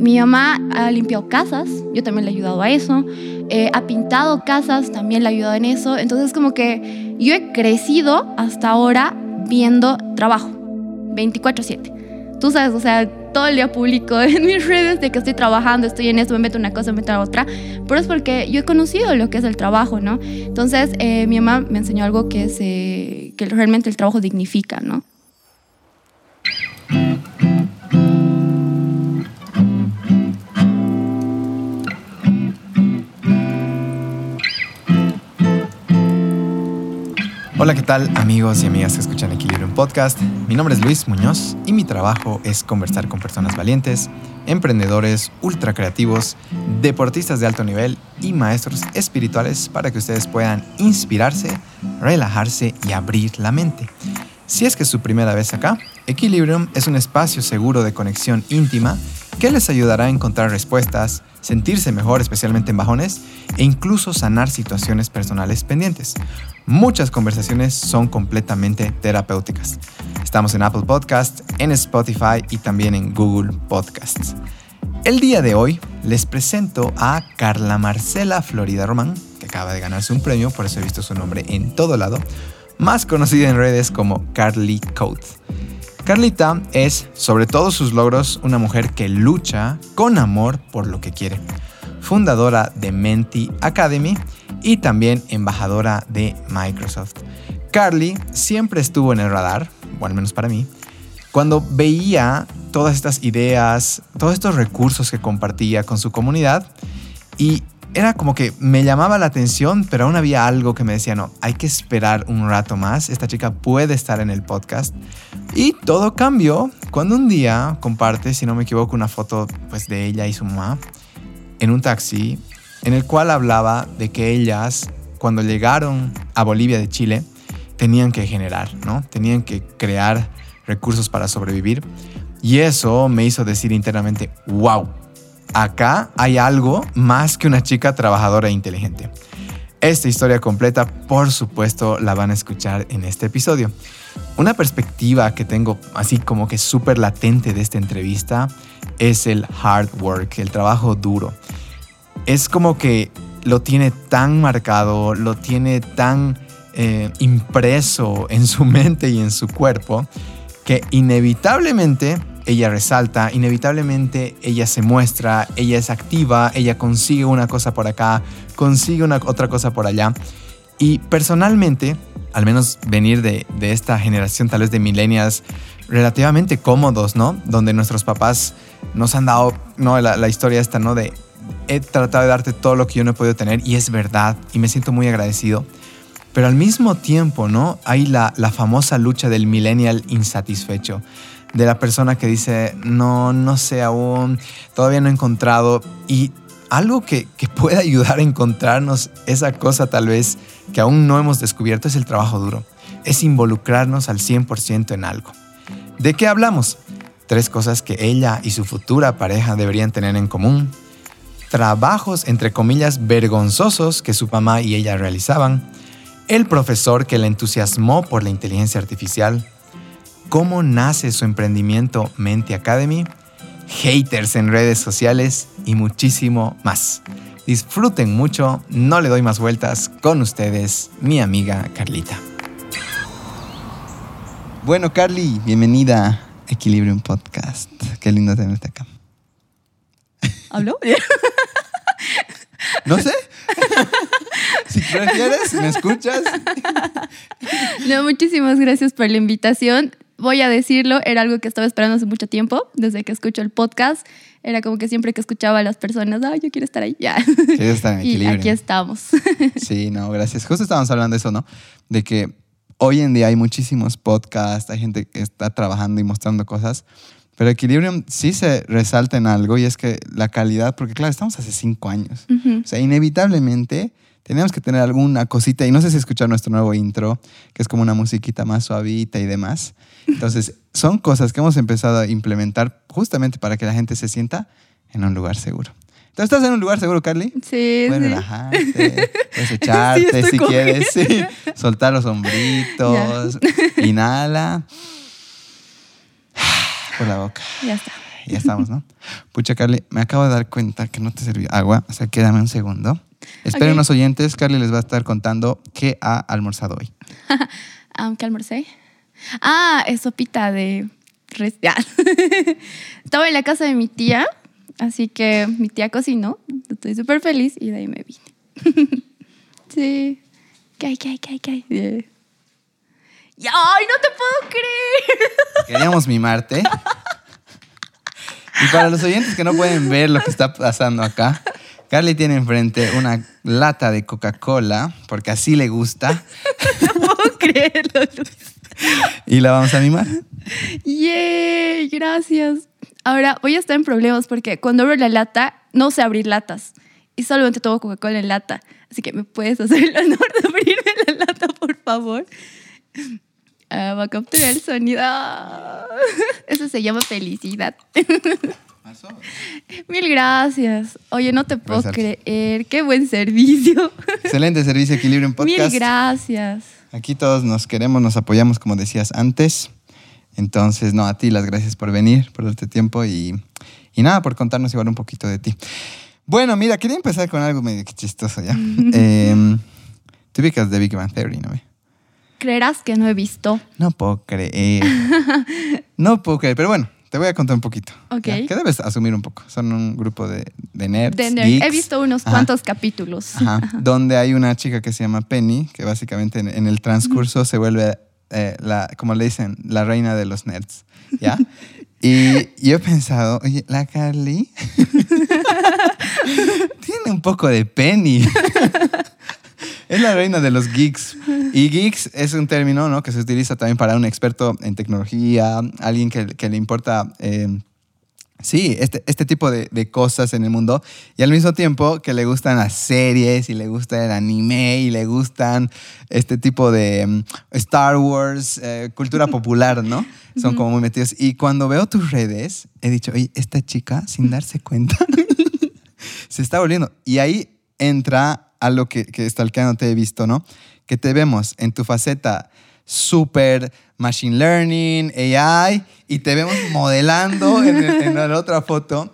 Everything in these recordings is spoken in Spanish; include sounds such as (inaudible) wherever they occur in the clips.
Mi mamá ha limpiado casas, yo también le he ayudado a eso. Eh, ha pintado casas, también le he ayudado en eso. Entonces como que yo he crecido hasta ahora viendo trabajo, 24/7. Tú sabes, o sea, todo el día publico (laughs) en mis redes de que estoy trabajando, estoy en esto, me meto una cosa, me meto otra, pero es porque yo he conocido lo que es el trabajo, ¿no? Entonces, eh, mi mamá me enseñó algo que, es, eh, que realmente el trabajo dignifica, ¿no? Hola, ¿qué tal amigos y amigas que escuchan Equilibrium Podcast? Mi nombre es Luis Muñoz y mi trabajo es conversar con personas valientes, emprendedores, ultra creativos, deportistas de alto nivel y maestros espirituales para que ustedes puedan inspirarse, relajarse y abrir la mente. Si es que es su primera vez acá, Equilibrium es un espacio seguro de conexión íntima que les ayudará a encontrar respuestas, sentirse mejor especialmente en bajones e incluso sanar situaciones personales pendientes. Muchas conversaciones son completamente terapéuticas. Estamos en Apple Podcasts, en Spotify y también en Google Podcasts. El día de hoy les presento a Carla Marcela Florida Román, que acaba de ganarse un premio, por eso he visto su nombre en todo lado, más conocida en redes como Carly Code. Carlita es, sobre todos sus logros, una mujer que lucha con amor por lo que quiere. Fundadora de Menti Academy y también embajadora de Microsoft. Carly siempre estuvo en el radar, o al menos para mí, cuando veía todas estas ideas, todos estos recursos que compartía con su comunidad y era como que me llamaba la atención, pero aún había algo que me decía, no, hay que esperar un rato más, esta chica puede estar en el podcast. Y todo cambió cuando un día comparte, si no me equivoco, una foto pues, de ella y su mamá en un taxi en el cual hablaba de que ellas, cuando llegaron a Bolivia de Chile, tenían que generar, ¿no? Tenían que crear recursos para sobrevivir. Y eso me hizo decir internamente, wow, acá hay algo más que una chica trabajadora e inteligente. Esta historia completa, por supuesto, la van a escuchar en este episodio. Una perspectiva que tengo así como que súper latente de esta entrevista es el hard work, el trabajo duro. Es como que lo tiene tan marcado, lo tiene tan eh, impreso en su (laughs) mente y en su cuerpo, que inevitablemente ella resalta, inevitablemente ella se muestra, ella es activa, ella consigue una cosa por acá, consigue una otra cosa por allá. Y personalmente, al menos venir de, esta generación tal vez de millennials relativamente cómodos, ¿no? Donde nuestros papás nos han dado, ¿no? La, la historia esta, ¿no? De he tratado de darte todo lo que yo no he podido tener y es verdad y me siento muy agradecido. Pero al mismo tiempo, ¿no? Hay la, la famosa lucha del millennial insatisfecho de la persona que dice, no, no sé aún, todavía no he encontrado. Y algo que, que puede ayudar a encontrarnos esa cosa tal vez que aún no hemos descubierto es el trabajo duro. Es involucrarnos al 100% en algo. ¿De qué hablamos? Tres cosas que ella y su futura pareja deberían tener en común. Trabajos, entre comillas, vergonzosos que su mamá y ella realizaban. El profesor que la entusiasmó por la inteligencia artificial cómo nace su emprendimiento Menti Academy, haters en redes sociales y muchísimo más. Disfruten mucho, no le doy más vueltas con ustedes, mi amiga Carlita. Bueno, Carly, bienvenida a Equilibrium Podcast. Qué lindo tenerte acá. ¿Habló? (laughs) No sé. si prefieres, me escuchas. No, muchísimas gracias por la invitación voy a decirlo, era algo que estaba esperando hace mucho tiempo, desde que escucho el podcast. Era como que siempre que escuchaba a las personas, ay, yo quiero estar ahí, ya. estar en (laughs) y aquí estamos. (laughs) Sí, no, gracias. Justo estábamos hablando de eso, ¿no? De que hoy en día hay muchísimos podcasts, hay gente que está trabajando y mostrando cosas, pero Equilibrium sí se resalta en algo y es que la calidad, porque claro, estamos hace cinco años. O sea, inevitablemente teníamos que tener alguna cosita, y no sé si escuchar nuestro nuevo intro, que es como una musiquita más suavita y demás. Entonces, son cosas que hemos empezado a implementar justamente para que la gente se sienta en un lugar seguro. ¿Tú estás en un lugar seguro, Carly? Sí. Puedes relajarte, puedes (laughs) echarte si quieres, sí. soltar los hombritos, inhala. (laughs) por la boca. Ya está. Ya estamos, ¿no? Pucha, Carly, me acabo de dar cuenta que no te sirvió agua, o sea, quédame un segundo. Esperen Ok. unos oyentes, Carly les va a estar contando qué ha almorzado hoy. (laughs) Aunque almorcé. Ah, es sopita de. (laughs) Estaba en la casa de mi tía, así que mi tía cocinó. Estoy súper feliz y de ahí me vine. (laughs) sí. ¿Qué hay, qué hay, qué hay, qué hay? Yeah. ¡Ay, no te puedo creer! Queríamos mimarte. Y para los oyentes que no pueden ver lo que está pasando acá, Carly tiene enfrente una lata de Coca-Cola, porque así le gusta, (laughs) No puedo creerlo, Luis. y la vamos a mimar. ¡Yay! Gracias. Ahora voy a estar en problemas porque cuando abro la lata, no sé abrir latas. Y solamente tomo Coca-Cola en lata. Así que me puedes hacer el honor de abrirme la lata, por favor. Ah, va a capturar el sonido. Eso se llama felicidad. (laughs) Mil gracias. Oye, no te puedo Gracias. creer. Qué buen servicio. (laughs) Excelente servicio Equilibrio en Mil Podcast. gracias. Aquí todos nos queremos, nos apoyamos, como decías antes. Entonces, no, a ti las gracias por venir, por darte tiempo y, y nada, por contarnos igual un poquito de ti. Bueno, mira, quería empezar con algo medio que chistoso ya. (laughs) eh, tú ubicas de Big Bang Theory, ¿no? ve? Creerás que no he visto. No puedo creer. (laughs) No puedo creer, pero bueno, te voy a contar un poquito. Ok. ¿ya? Que debes asumir un poco. Son un grupo de, de nerds. De nerd. geeks. He visto unos Ajá. cuantos capítulos. Ajá, donde hay una chica que se llama Penny, que básicamente en, en el transcurso se vuelve, eh, la, como le dicen, la reina de los nerds, ¿ya? (laughs) Y yo he pensado, oye, la Carly (laughs) tiene un poco de Penny. (laughs) es la reina de los geeks. Y geeks es un término ¿no? que se utiliza también para un experto en tecnología, alguien que, que le importa... eh, Sí, este, este tipo de, de cosas en el mundo y al mismo tiempo que le gustan las series y le gusta el anime y le gustan este tipo de mm, Star Wars, eh, cultura (laughs) popular, ¿no? Son como muy metidos. Y cuando veo tus redes, he dicho, oye, esta chica, sin darse cuenta, (laughs) se está volviendo. Y ahí entra a lo que, que stalkeando te he visto, ¿no? Que te vemos en tu faceta súper machine learning, AI, y te vemos modelando (laughs) en, el- en la otra foto.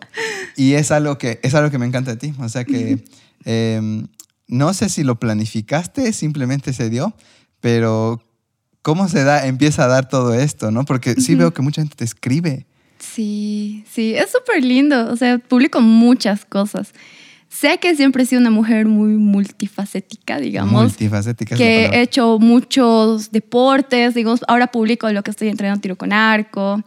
Y es algo que, es algo que me encanta de ti. O sea que (laughs) eh, no sé si lo planificaste, simplemente se dio, pero ¿cómo se da, empieza a dar todo esto, no? Porque sí veo que mucha gente te escribe. Sí, sí, es súper lindo. O sea, publico muchas cosas. Sé que siempre he sido una mujer muy multifacética, digamos. Multifacética es que he hecho muchos deportes, digamos, ahora publico lo que estoy entrenando tiro con arco.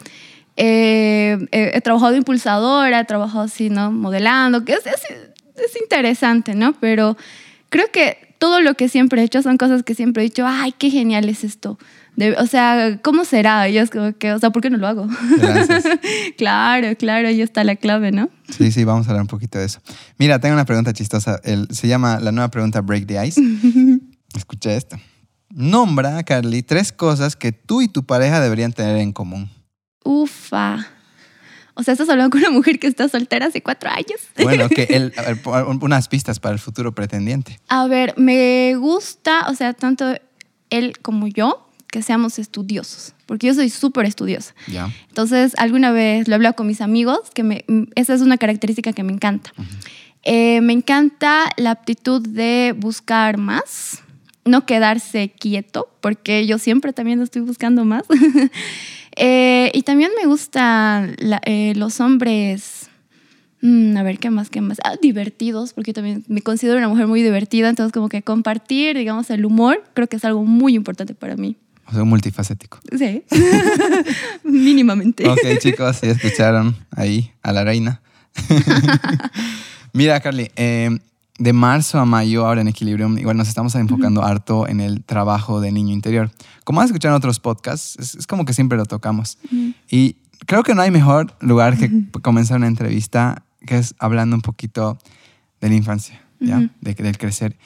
Eh, he, he trabajado de impulsadora, he trabajado así, ¿no? Modelando, que es, es, es interesante, ¿no? Pero creo que todo lo que siempre he hecho son cosas que siempre he dicho, ay, qué genial es esto. De- o sea, ¿cómo será? Y yo es como que, o sea, ¿por qué no lo hago? (laughs) Claro, claro, ahí está la clave, ¿no? Sí, sí, vamos a hablar un poquito de eso. Mira, tengo una pregunta chistosa. El- se llama la nueva pregunta Break the Ice. (laughs) Escucha esto. Nombra, Carly, tres cosas que tú y tu pareja deberían tener en común. Ufa. O sea, estás hablando con una mujer que está soltera hace cuatro años. Bueno, que (laughs) él, a ver, pon unas pistas para el futuro pretendiente. A ver, me gusta, o sea, tanto él como yo, que seamos estudiosos, porque yo soy súper estudiosa. Ya. Entonces, alguna vez lo he hablado con mis amigos, que me- esa es una característica que me encanta. Eh, me encanta la aptitud de buscar más, no quedarse quieto, porque yo siempre también estoy buscando más. (laughs) Eh, y también me gustan la- eh, los hombres, mm, a ver, ¿qué más? ¿Qué más? Ah, divertidos, porque yo también me considero una mujer muy divertida, entonces como que compartir, digamos, el humor, creo que es algo muy importante para mí. O sea, un multifacético. Sí, (laughs) mínimamente. Ok, chicos, ya escucharon ahí a la reina. (laughs) Mira, Carly, eh, de marzo a mayo, ahora en Equilibrium, igual nos estamos enfocando harto en el trabajo de niño interior. Como has escuchado en otros podcasts, es, es como que siempre lo tocamos. Y creo que no hay mejor lugar que comenzar una entrevista que es hablando un poquito de la infancia, ¿ya? De- del crecer.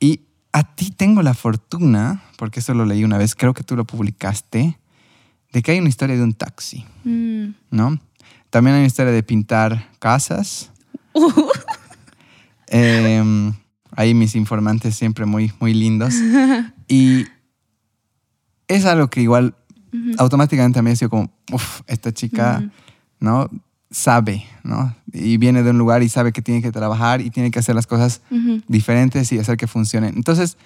Y a ti tengo la fortuna, porque eso lo leí una vez, creo que tú lo publicaste, de que hay una historia de un taxi, Mm. ¿no? También hay una historia de pintar casas. (laughs) Em, ahí mis informantes siempre muy, muy lindos. Y es algo que igual automáticamente a mí ha sido como, uff, esta chica, ¿no? Sabe, ¿no? Y viene de un lugar y sabe que tiene que trabajar y tiene que hacer las cosas diferentes y hacer que funcionen. Entonces,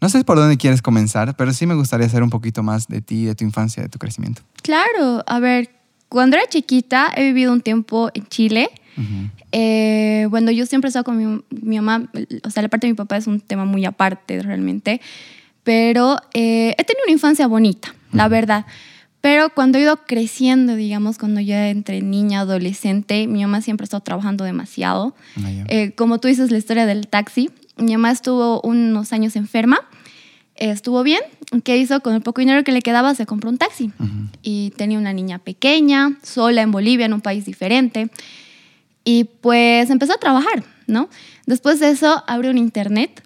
no sé por dónde quieres comenzar, pero sí me gustaría saber un poquito más de ti, de tu infancia, de tu crecimiento. Claro, a ver, cuando era chiquita he vivido un tiempo en Chile. Eh, bueno, yo siempre he estado con mi, mi, mamá, o sea, la parte de mi papá es un tema muy aparte realmente, pero eh, he tenido una infancia bonita, la verdad. Pero cuando he ido creciendo, digamos, cuando ya entre niña, adolescente, mi mamá siempre ha estado trabajando demasiado. Ah, eh, como tú dices, la historia del taxi, mi mamá estuvo unos años enferma, estuvo bien. ¿Qué hizo? Con el poco dinero que le quedaba, se compró un taxi. Y tenía una niña pequeña, sola en Bolivia, en un país diferente. Y pues empezó a trabajar, ¿no? Después de eso, abrió un internet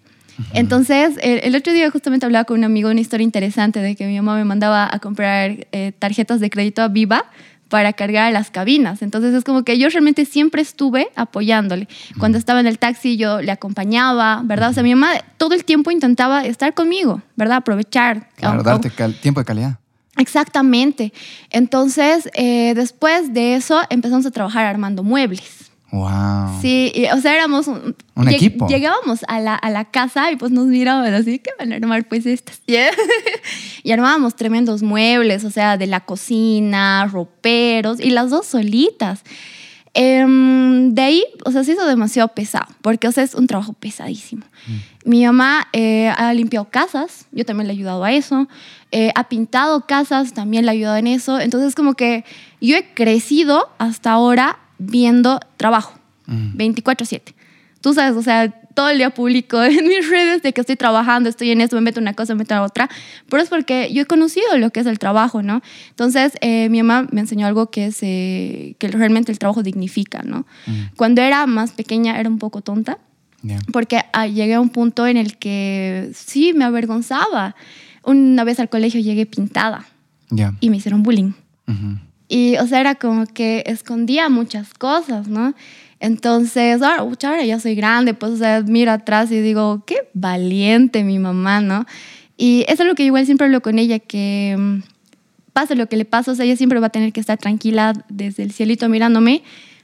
entonces, el, otro día justamente hablaba con un amigo una historia interesante de que mi mamá me mandaba a comprar eh, tarjetas de crédito a Viva para cargar las cabinas. Entonces es como que yo realmente siempre estuve apoyándole. Cuando estaba en el taxi yo le acompañaba, ¿verdad? O sea, mi mamá todo el tiempo intentaba estar conmigo, ¿verdad? Aprovechar. Claro, darte tiempo de calidad. Exactamente. Entonces, eh, después de eso empezamos a trabajar armando muebles. Wow. Sí, o sea, éramos un, equipo. Llegábamos a la, a la, casa y pues nos mirábamos así, que van a armar pues estas. (laughs) y armábamos tremendos muebles, o sea, de la cocina, roperos y las dos solitas. Em, de ahí, o sea, se hizo demasiado pesado, porque, o sea, es un trabajo pesadísimo. Mm. Mi mamá eh, ha limpiado casas, yo también le he ayudado a eso. Eh, ha pintado casas, también le he ayudado en eso. Entonces, como que yo he crecido hasta ahora viendo trabajo, 24/7. Tú sabes, o sea, todo el día publico (laughs) en mis redes de que estoy trabajando, estoy en esto, me meto una cosa, me meto a otra, pero es porque yo he conocido lo que es el trabajo, ¿no? Entonces, eh, mi mamá me enseñó algo que es eh, que realmente el trabajo dignifica, ¿no? Cuando era más pequeña era un poco tonta, porque ah, llegué a un punto en el que sí me avergonzaba. Una vez al colegio llegué pintada y me hicieron bullying. Y, o sea, era como que escondía muchas cosas, ¿no? Entonces, ahora, ahora ya soy grande, pues, o sea, miro atrás y digo, qué valiente mi mamá, ¿no? Y eso es lo que igual siempre hablo con ella, que mm, pase lo que le pase, o sea, ella siempre va a tener que estar tranquila desde el cielito mirándome,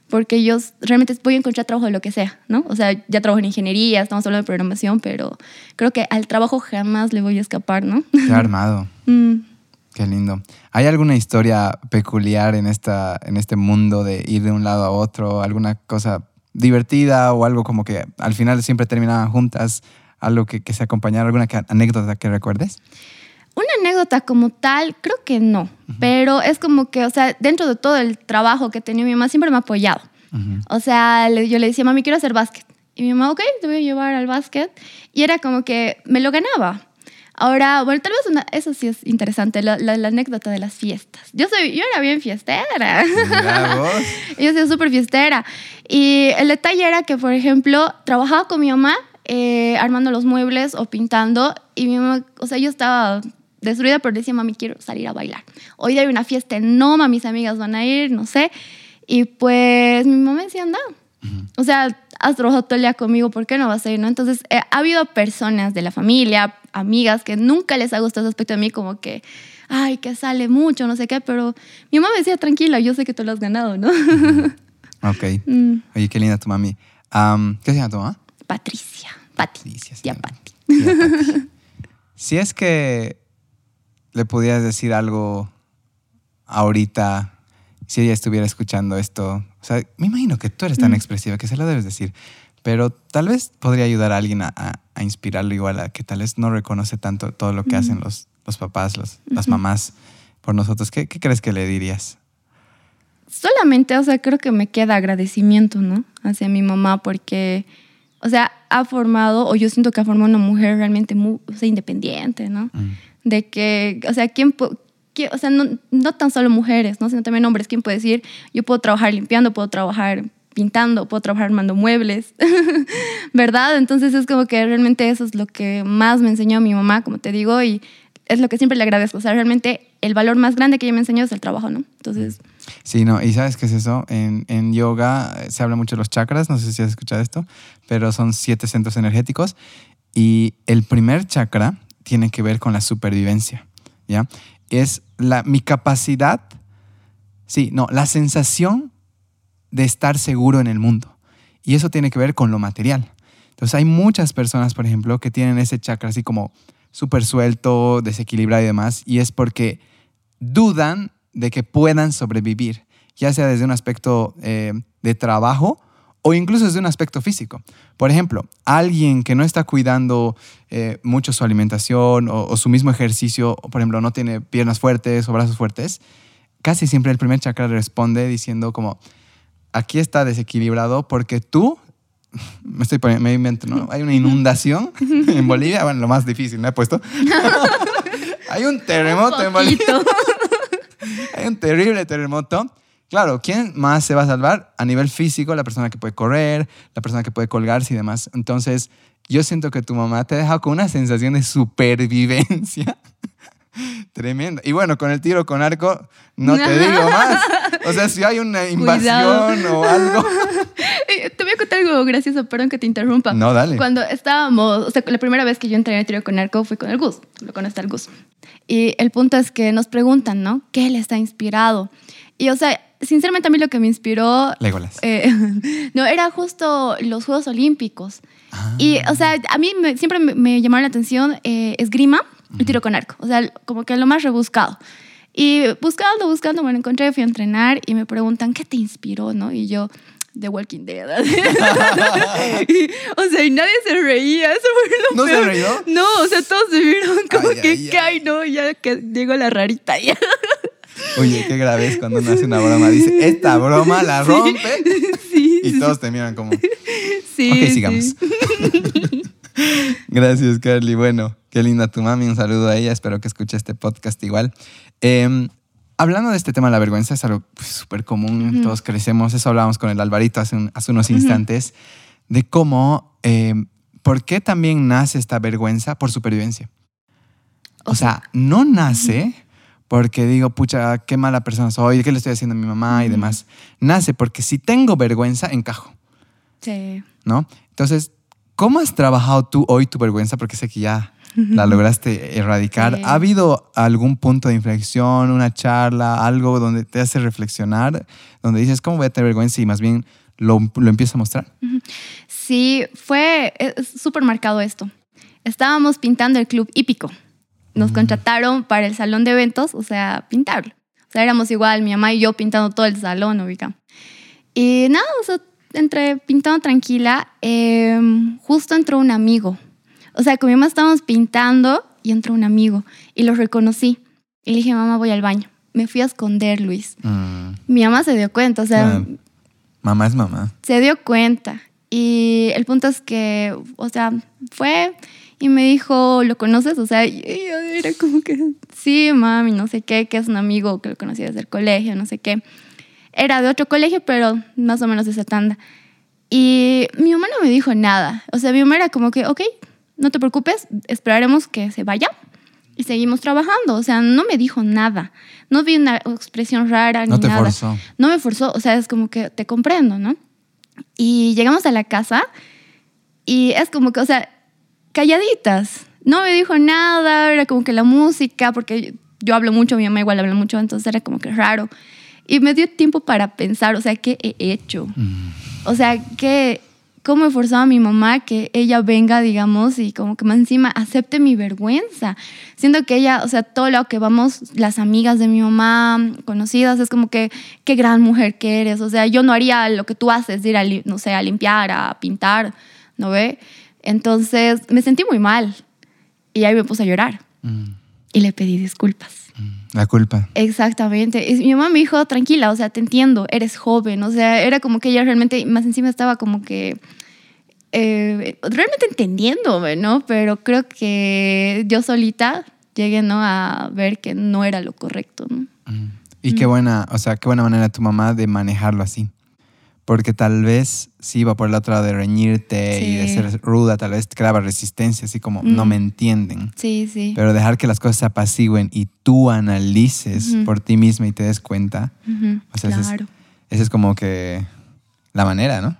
porque yo realmente voy a encontrar trabajo de lo que sea, ¿no? O sea, ya trabajo en ingeniería, estamos hablando de programación, pero creo que al trabajo jamás le voy a escapar, ¿no? Qué armado. (laughs) mm. Qué lindo. ¿Hay alguna historia peculiar en, esta, en este mundo de ir de un lado a otro? ¿Alguna cosa divertida o algo como que al final siempre terminaban juntas? ¿Algo que, que se acompañara? ¿Alguna anécdota que recuerdes? Una anécdota como tal, creo que no, pero es como que, o sea, dentro de todo el trabajo que tenía mi mamá, siempre me ha apoyado. O sea, yo le decía, mami, quiero hacer básquet. Y mi mamá, ok, te voy a llevar al básquet. Y era como que me lo ganaba. Ahora, bueno, tal vez una, eso sí es interesante, la, la, anécdota de las fiestas. Yo, soy, yo era bien fiestera. (laughs) yo soy súper fiestera. Y el detalle era que, por ejemplo, trabajaba con mi mamá eh, armando los muebles o pintando y mi mamá, o sea, yo estaba destruida, pero decía, mami, quiero salir a bailar. Hoy hay una fiesta no, mis amigas van a ir, no sé. Y pues mi mamá decía, anda. O sea, has trabajado todo el día conmigo, ¿por qué no vas a ir? ¿no? Entonces, eh, ha habido personas de la familia, amigas, que nunca les ha gustado ese aspecto de mí, como que, ay, que sale mucho, no sé qué, pero mi mamá me decía, tranquila, yo sé que tú lo has ganado, ¿no? ok. Mm. Oye, qué linda tu mami. ¿Qué se llama tu mamá? Patricia. Patricia. Pati. si es que le pudieras decir algo ahorita, si ella estuviera escuchando esto, o sea, me imagino que tú eres tan mm. expresiva que se lo debes decir, pero tal vez podría ayudar a alguien a, a, inspirarlo igual a que tal vez no reconoce tanto todo lo que hacen los, los papás, los, las mamás por nosotros. ¿Qué, ¿Qué crees que le dirías? Solamente, o sea, creo que me queda agradecimiento, ¿no? Hacia mi mamá porque, o sea, ha formado, o yo siento que ha formado una mujer realmente muy o sea, independiente, ¿no? Mm. De que, o sea, ¿quién, o sea, no, no, tan solo mujeres, ¿no? sino también hombres. ¿Quién puede decir, yo puedo trabajar limpiando, puedo trabajar pintando, puedo trabajar armando muebles, (laughs) ¿verdad? Entonces es como que realmente eso es lo que más me enseñó mi mamá, como te digo, y es lo que siempre le agradezco. O sea, realmente el valor más grande que ella me enseñó es el trabajo, ¿no? Entonces... Sí, no, y ¿sabes qué es eso? En, en yoga se habla mucho de los chakras, no sé si has escuchado esto, pero son siete centros energéticos y el primer chakra tiene que ver con la supervivencia, ¿ya? es la, mi capacidad, sí, no, la sensación de estar seguro en el mundo. Y eso tiene que ver con lo material. Entonces hay muchas personas, por ejemplo, que tienen ese chakra así como súper suelto, desequilibrado y demás, y es porque dudan de que puedan sobrevivir, ya sea desde un aspecto eh, de trabajo o incluso desde un aspecto físico. Por ejemplo, alguien que no está cuidando eh, mucho su alimentación o, su mismo ejercicio, o por ejemplo, no tiene piernas fuertes o brazos fuertes, casi siempre el primer chakra responde diciendo como, aquí está desequilibrado porque tú, (laughs) me estoy poniendo, me invento, ¿no? Hay una inundación (laughs) en Bolivia, bueno, lo más difícil, me he puesto. (laughs) Hay un terremoto en Bolivia. Hay un terrible terremoto Claro, ¿quién más se va a salvar? A nivel físico, la persona que puede correr, la persona que puede colgarse y demás. Entonces, yo siento que tu mamá te ha dejado con una sensación de supervivencia tremenda. Y bueno, con el tiro con arco, no te (laughs) digo más. O sea, si hay una invasión o algo. (laughs) Te voy a contar algo gracioso, perdón que te interrumpa. No, dale. Cuando estábamos, o sea, la primera vez que yo entré en el tiro con arco fue con el Gus, lo conoce el Gus. Y el punto es que nos preguntan, ¿no? ¿Qué le está inspirado? Y, o sea, sinceramente a mí lo que me inspiró... Legolas. Eh, (laughs) no, era justo los Juegos Olímpicos. Y, o sea, a mí siempre me, me, llamaron la atención eh, esgrima y tiro con arco. O sea, como que lo más rebuscado. Y buscando, buscando, me lo encontré, fui a entrenar y me preguntan, ¿qué te inspiró? ¿no? Y yo, The Walking Dead. (laughs) o sea, y nadie se reía. Eso fue lo ¿No se reído? No, o sea, todos se vieron como que, ¿qué hay? No, ya que llegó la rarita ya. Oye, qué grave es cuando uno hace una broma. Dice, esta broma la rompe. (laughs) Sí, y todos te miran como. (laughs) Sí. Ok, sigamos. (laughs) Gracias, Carly. Bueno, qué linda tu mami. Un saludo a ella. Espero que escuche este podcast igual. Em, hablando de este tema de la vergüenza, es algo pues, súper común. Todos crecemos. Eso hablábamos con el Alvarito hace, hace unos instantes. De cómo, em, ¿por qué también nace esta vergüenza? Por supervivencia. O, sea, no nace porque digo, pucha, qué mala persona soy, qué le estoy haciendo a mi mamá y demás. Nace porque si tengo vergüenza, encajo. Sí. ¿No? Entonces, ¿cómo has trabajado tú hoy tu vergüenza? Porque sé que ya la lograste erradicar. ¿Ha habido algún punto de inflexión, una charla, algo donde te hace reflexionar, donde dices, ¿cómo voy a tener vergüenza? Y más bien lo, lo empiezas a mostrar. Sí, fue súper marcado esto. Estábamos pintando el club hípico nos contrataron para el salón de eventos, o sea, pintarlo. O sea, éramos igual, mi mamá y yo pintando todo el salón, ubica. Y nada, o sea, entre pintando tranquila, em, justo entró un amigo. O sea, con mi mamá estábamos pintando y entró un amigo y lo reconocí. Y le dije, mamá, voy al baño. Me fui a esconder, Luis. Mm. Mi mamá se dio cuenta, o sea... Mamá es mamá. Se dio cuenta. Y el punto es que, o sea, fue y me dijo, ¿lo conoces? O sea, era como que, sí, mami, no sé qué, que es un amigo que lo conocí desde el colegio, no sé qué. Era de otro colegio, pero más o menos de esa tanda. Y mi mamá no me dijo nada. O sea, mi mamá era como que, ok, no te preocupes, esperaremos que se vaya y seguimos trabajando. O sea, no me dijo nada. No vi una expresión rara no ni te nada. Forzó. No me forzó. O sea, es como que te comprendo, ¿no? Y llegamos a la casa y es como que, o sea, calladitas. No me dijo nada, era como que la música, porque yo hablo mucho, mi mamá igual habla mucho, entonces era como que raro. Y me dio tiempo para pensar, o sea, ¿qué he hecho? Mm. O sea, ¿qué, ¿cómo he forzado a mi mamá que ella venga, digamos, y como que más encima acepte mi vergüenza? Siento que ella, o sea, todo lo que vamos, las amigas de mi mamá, conocidas, es como que, qué gran mujer que eres. O sea, yo no haría lo que tú haces, de ir a, no sé, a limpiar, a pintar, ¿no ve? Entonces me sentí muy mal y ahí me puse a llorar mm. y le pedí disculpas. Mm. La culpa. Exactamente. Y mi mamá me dijo, tranquila, o sea, te entiendo, eres joven. O sea, era como que ella realmente, más encima estaba como que eh, realmente entendiéndome, ¿no? Pero creo que yo solita llegué, ¿no? A ver que no era lo correcto, ¿no? Mm. Y qué buena, o sea, qué buena manera tu mamá de manejarlo así porque tal vez si iba por el otro lado de reñirte y de ser ruda, tal vez creaba resistencia, así como no me entienden. Sí, sí. Pero dejar que las cosas se apacigüen y tú analices por ti misma y te des cuenta. O sea, claro. esa es, como que la manera, ¿no?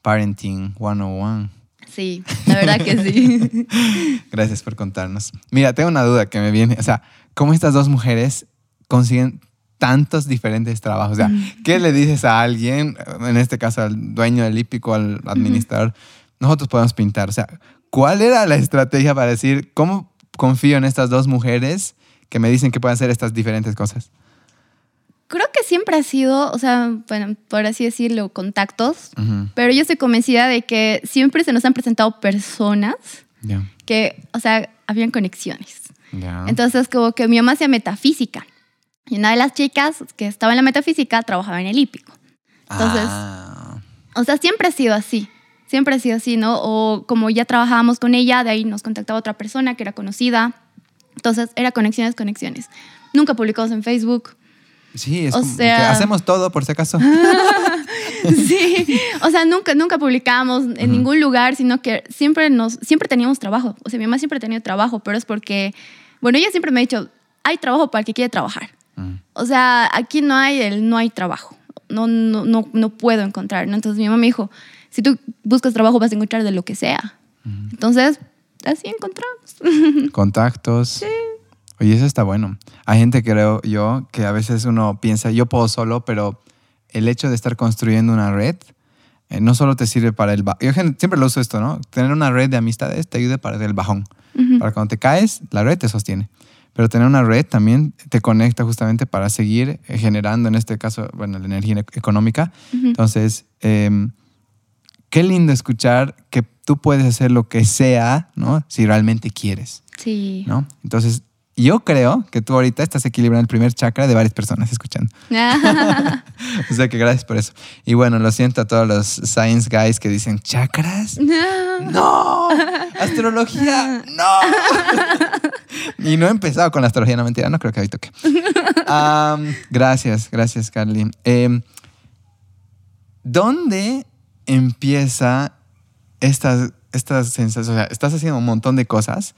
Parenting 101. Sí, la verdad que sí. (laughs) Gracias por contarnos. Mira, tengo una duda que me viene. O sea, ¿cómo estas dos mujeres consiguen tantos diferentes trabajos? O sea, ¿qué le dices a alguien, en este caso al dueño del hípico, al administrador? Nosotros podemos pintar. O sea, ¿cuál era la estrategia para decir cómo confío en estas dos mujeres que me dicen que pueden hacer estas diferentes cosas? Creo que siempre ha sido, o sea, bueno, por así decirlo, contactos, pero yo estoy convencida de que siempre se nos han presentado personas que, o sea, habían conexiones. Entonces, como que mi mamá hacía metafísica y una de las chicas que estaba en la metafísica trabajaba en el hípico. Entonces, ah. o sea, siempre ha sido así. Siempre ha sido así, ¿no? O como ya trabajábamos con ella, de ahí nos contactaba otra persona que era conocida. Entonces, era conexiones, conexiones. Nunca publicamos en Facebook. Sí, es como que hacemos todo por si acaso. (laughs) (laughs) sí, o sea, nunca, nunca publicamos en ningún lugar, sino que siempre, nos, siempre teníamos trabajo. O sea, mi mamá siempre ha tenido trabajo, pero es porque, bueno, ella siempre me ha dicho, hay trabajo para el que quiere trabajar. O sea, aquí no hay el no hay trabajo. No, no, no, no puedo encontrar. ¿no? Entonces mi mamá me dijo, si tú buscas trabajo vas a encontrar de lo que sea. Entonces, así encontramos. (laughs) Contactos. Sí. Oye, eso está bueno. Hay gente, creo yo, que a veces uno piensa, yo puedo solo, pero el hecho de estar construyendo una red eh, no solo te sirve para el... Yo siempre lo uso esto, ¿no? Tener una red de amistades te ayuda para el bajón. Para cuando te caes, la red te sostiene. Pero tener una red también te conecta justamente para seguir eh, generando, en este caso, bueno, la energía económica. Entonces, em, qué lindo escuchar que tú puedes hacer lo que sea, ¿no? Si realmente quieres. Sí. ¿No? Entonces, yo creo que tú ahorita estás equilibrando el primer chakra de varias personas escuchando. (laughs) (laughs) o sea que gracias por eso. Y bueno, lo siento a todos los science guys que dicen, ¿chakras? No. ¿Astrología? No. (laughs) y no he empezado con la astrología, no mentira, no creo que hoy toque. gracias, gracias, Carly. Em, ¿Dónde empieza estas, estas sensaciones? O sea, estás haciendo un montón de cosas.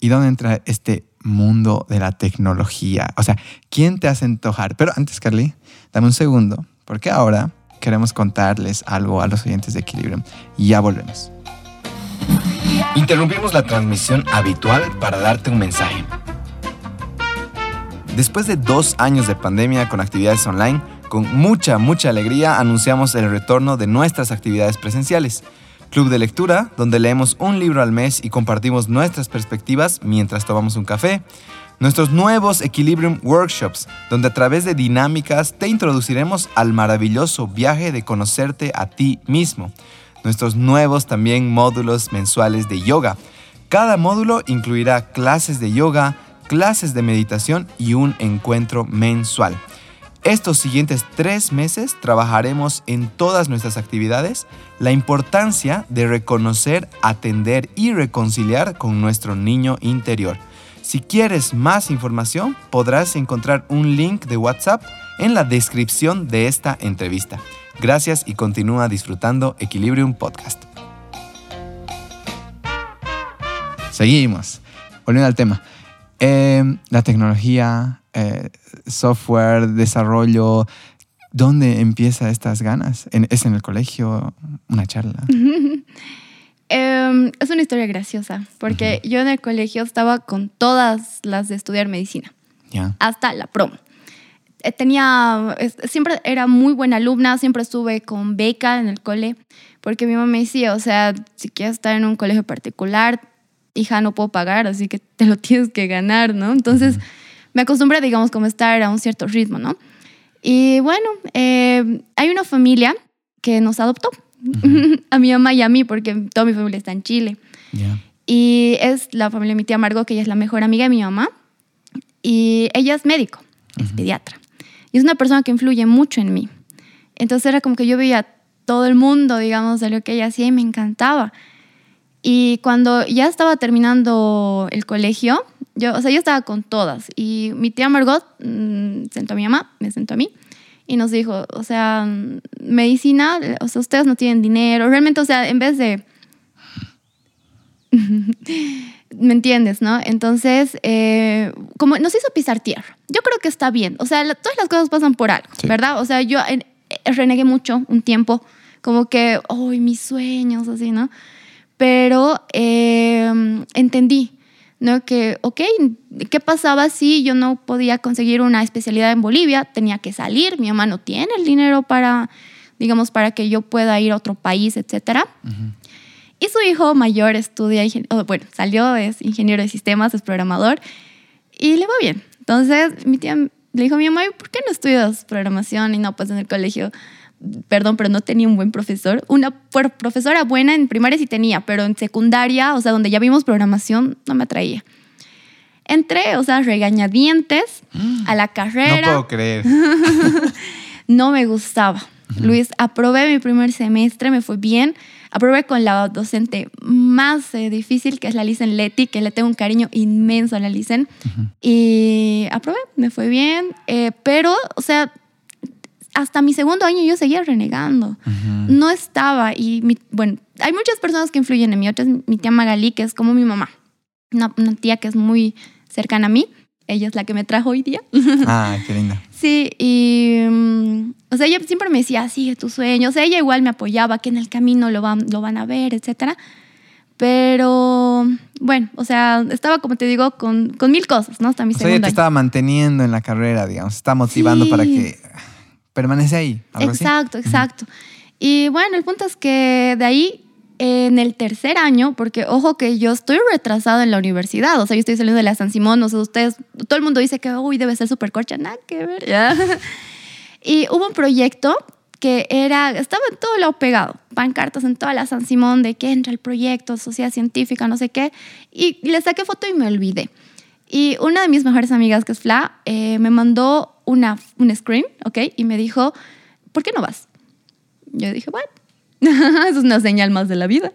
¿Y dónde entra este mundo de la tecnología? O sea, ¿quién te hace antojar? Pero antes, Carly, dame un segundo, porque ahora queremos contarles algo a los oyentes de Equilibrio. Y ya volvemos. Interrumpimos la transmisión habitual para darte un mensaje. Después de dos años de pandemia con actividades online, con mucha, mucha alegría anunciamos el retorno de nuestras actividades presenciales. Club de lectura, donde leemos un libro al mes y compartimos nuestras perspectivas mientras tomamos un café. Nuestros nuevos Equilibrium Workshops, donde a través de dinámicas te introduciremos al maravilloso viaje de conocerte a ti mismo. Nuestros nuevos también módulos mensuales de yoga. Cada módulo incluirá clases de yoga, clases de meditación y un encuentro mensual. Estos siguientes tres meses trabajaremos en todas nuestras actividades la importancia de reconocer, atender y reconciliar con nuestro niño interior. Si quieres más información, podrás encontrar un link de WhatsApp en la descripción de esta entrevista. Gracias y continúa disfrutando Equilibrium Podcast. Seguimos. Volviendo al tema. Eh, la tecnología, eh, software, desarrollo, ¿dónde empieza estas ganas? ¿Es en el colegio? ¿Una charla? (laughs) Em, es una historia graciosa, porque yo en el colegio estaba con todas las de estudiar medicina, hasta la promo. Eh, tenía, siempre era muy buena alumna, siempre estuve con beca en el cole, porque mi mamá me decía, o sea, si quieres estar en un colegio particular, hija, no puedo pagar, así que te lo (laughs) tienes que ganar, ¿no? Entonces me acostumbré, digamos, como estar a un cierto ritmo, ¿no? Y bueno, eh, hay una familia que nos adoptó, (laughs) a mi mamá y a mí, porque toda mi familia está en Chile. Y es la familia de mi tía Margot, que ella es la mejor amiga de mi mamá. Y ella es médico, es pediatra. Y es una persona que influye mucho en mí. Entonces era como que yo veía todo el mundo, digamos, de lo que ella hacía y me encantaba. Y cuando ya estaba terminando el colegio, yo, o sea, yo estaba con todas y mi tía Margot mm, sentó a mi mamá, me sentó a mí y nos dijo, o sea, medicina, o sea, ustedes no tienen dinero, realmente, o sea, en vez de... (laughs) ¿Me entiendes, no? Entonces, eh, como nos hizo pisar tierra. Yo creo que está bien. O sea, todas las cosas pasan por algo, ¿verdad? O sea, yo renegué mucho un tiempo, como que, ¡ay, mis sueños! Así, ¿no? pero eh, entendí, ¿no? Que, ok, ¿qué pasaba si yo no podía conseguir una especialidad en Bolivia? Tenía que salir, mi mamá no tiene el dinero para, digamos, para que yo pueda ir a otro país, etcétera. Y su hijo mayor estudia, bueno, salió, es ingeniero de sistemas, es programador, y le va bien. Entonces, mi tía le dijo a mi mamá, ¿por qué no estudias programación? Y no, pues en el colegio, perdón, pero no tenía un buen profesor. Una profesora buena en primaria sí tenía, pero en secundaria, o sea, donde ya vimos programación, no me atraía. Entré, o sea, regañadientes a la carrera. No puedo creer. (laughs) no me gustaba. Luis, aprobé mi primer semestre, me fue bien. Aprobé con la docente más eh, difícil, que es la Licen Leti, que le tengo un cariño inmenso a la Licen. Y aprobé, me fue bien. Eh, pero, o sea, hasta mi segundo año yo seguía renegando. No estaba. Y, bueno, hay muchas personas que influyen en mí. Otra es mi tía Magali, que es como mi mamá. Una, una tía que es muy cercana a mí. Ella es la que me trajo hoy día. Ah, (laughs) qué linda. Sí, y. mm, o sea, ella siempre me decía, sigue tus sueños. O sea, ella igual me apoyaba, que en el camino lo van, lo van a ver, etcétera. Pero, bueno, o sea, estaba, como te digo, con, con mil cosas, ¿no? Hasta mi O sea, ella te año. estaba manteniendo en la carrera, digamos. Está motivando Sí. para que permanece ahí. Algo así. Exacto, exacto. Y bueno, el punto es que de ahí, en el tercer año, porque ojo que yo estoy retrasado en la universidad, o sea, yo estoy saliendo de la San Simón, o sea, ustedes, todo el mundo dice que, uy, debe ser súper corcha, nada que ver, ¿ya? (laughs) Y hubo un proyecto que era, estaba en todo lado pegado, pancartas en toda la San Simón de que entra el proyecto, sociedad científica, no sé qué, y le saqué foto y me olvidé. Y una de mis mejores amigas, que es Fla, eh, me mandó una, un screen, ¿ok? Y me dijo, ¿por qué no vas? Yo dije, bueno, (laughs) es una señal más de la vida.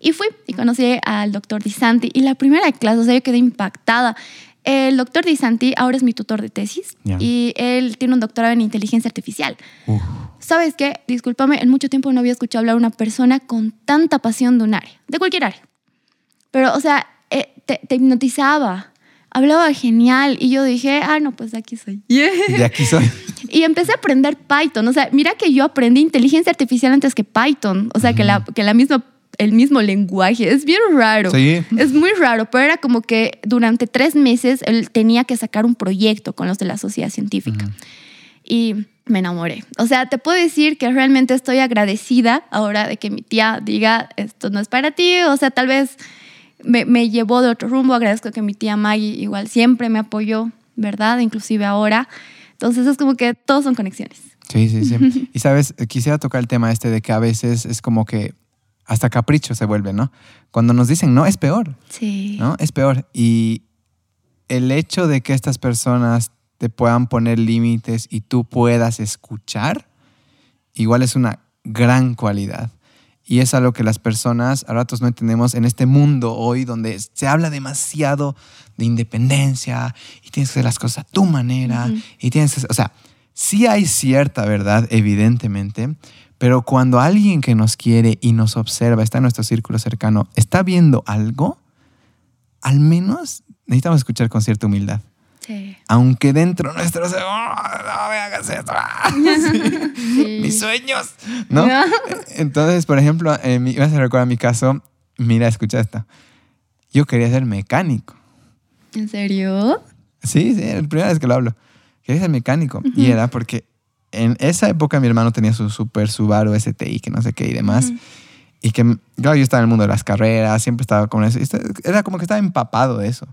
Y fui y conocí al doctor Di Santi. Y la primera clase, o sea, yo quedé impactada. El doctor Di Santi ahora es mi tutor de tesis Ya. y él tiene un doctorado en inteligencia artificial. Uf. ¿Sabes qué? Discúlpame, en mucho tiempo no había escuchado hablar a una persona con tanta pasión de un área, de cualquier área. Pero, o sea, eh, te, te hipnotizaba, hablaba genial y yo dije, ah, no, pues aquí soy. De aquí soy. (laughs) Y empecé a aprender Python. O sea, mira que yo aprendí inteligencia artificial antes que Python. O sea, que, la, que la misma, el mismo lenguaje. Es bien raro. Sí. Es muy raro, pero era como que durante tres meses él tenía que sacar un proyecto con los de la sociedad científica. Y me enamoré. O sea, te puedo decir que realmente estoy agradecida ahora de que mi tía diga, esto no es para ti. O sea, tal vez me, me llevó de otro rumbo. Agradezco que mi tía Maggie igual siempre me apoyó, ¿verdad? Inclusive ahora. Entonces es como que todos son conexiones. Sí, sí, sí. (laughs) Y sabes, quisiera tocar el tema este de que a veces es como que hasta capricho se vuelve, ¿no? Cuando nos dicen no, es peor, Sí. ¿no? Es peor. Y el hecho de que estas personas te puedan poner límites y tú puedas escuchar, igual es una gran cualidad. Y es algo que las personas a ratos no entendemos en este mundo hoy donde se habla demasiado de independencia y tienes que hacer las cosas a tu manera y tienes que, o sea, sí hay cierta verdad, evidentemente, pero cuando alguien que nos quiere y nos observa, está en nuestro círculo cercano, está viendo algo, al menos necesitamos escuchar con cierta humildad. Sí. Aunque dentro nuestro se, "Oh, no me hagas esto, (laughs) sí, Sí. mis sueños, ¿no? Entonces, por ejemplo, mi, me hace recordar mi caso, mira, escucha esta. Yo quería ser mecánico. ¿En serio? Sí, sí, es la primera vez que lo hablo. Quería ser mecánico. Y era porque en esa época mi hermano tenía su super Subaru STI, que no sé qué y demás. Y que, claro, yo estaba en el mundo de las carreras, siempre estaba con eso. Era como que estaba empapado de eso.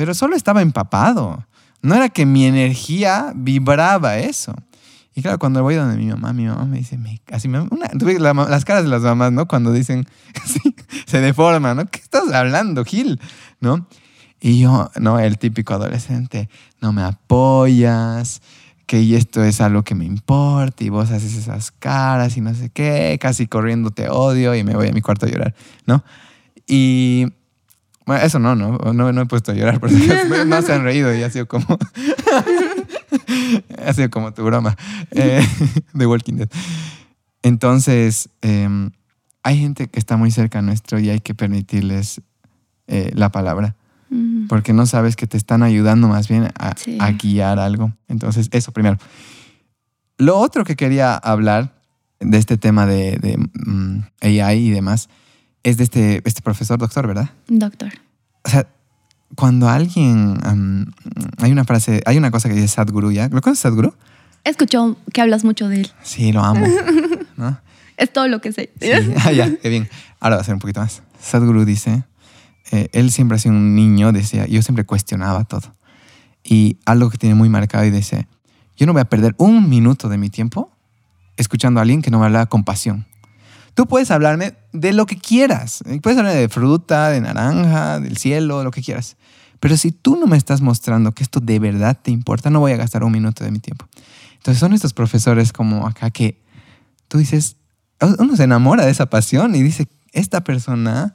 Pero solo estaba empapado. No era que mi energía vibraba eso. Y claro, cuando voy donde mi mamá, mi mamá me dice, me- así una, tú ves la las caras de las mamás, ¿no? Cuando dicen, (laughs) se deforman, ¿no? ¿Qué estás hablando, Gil? ¿No? Y yo, no, el típico adolescente, no me apoyas, que esto es algo que me importa y vos haces esas caras y no sé qué, casi corriendo te odio y me voy a mi cuarto a llorar, ¿no? Y bueno, eso no, no, no, no he puesto a llorar porque (laughs) no se han reído y ha sido como, (laughs) ha sido como tu broma eh, (laughs) de Walking Dead. Entonces, eh, hay gente que está muy cerca nuestro y hay que permitirles eh, la palabra porque no sabes que te están ayudando más bien a, Sí. a guiar algo. Entonces, eso primero. Lo otro que quería hablar de este tema de, de, mm, AI y demás es de este, este profesor, doctor, ¿verdad? Doctor. O sea, cuando alguien... um, hay una frase, hay una cosa que dice Sadhguru, ¿ya? ¿Lo conoces Sadhguru? He escuchado que hablas mucho de él. Sí, lo amo. (laughs) ¿no? Es todo lo que sé. Sí. (laughs) Ah, ya, qué bien. Ahora va a ser un poquito más. Sadhguru dice, eh, él siempre ha sido un niño, decía, yo siempre cuestionaba todo. Y algo que tiene muy marcado y dice, yo no voy a perder un minuto de mi tiempo escuchando a alguien que no me habla con pasión. Tú puedes hablarme de lo que quieras. Puedes hablarme de fruta, de naranja, del cielo, lo que quieras. Pero si tú no me estás mostrando que esto de verdad te importa, no voy a gastar un minuto de mi tiempo. Entonces son estos profesores como acá que tú dices, uno se enamora de esa pasión y dice, esta persona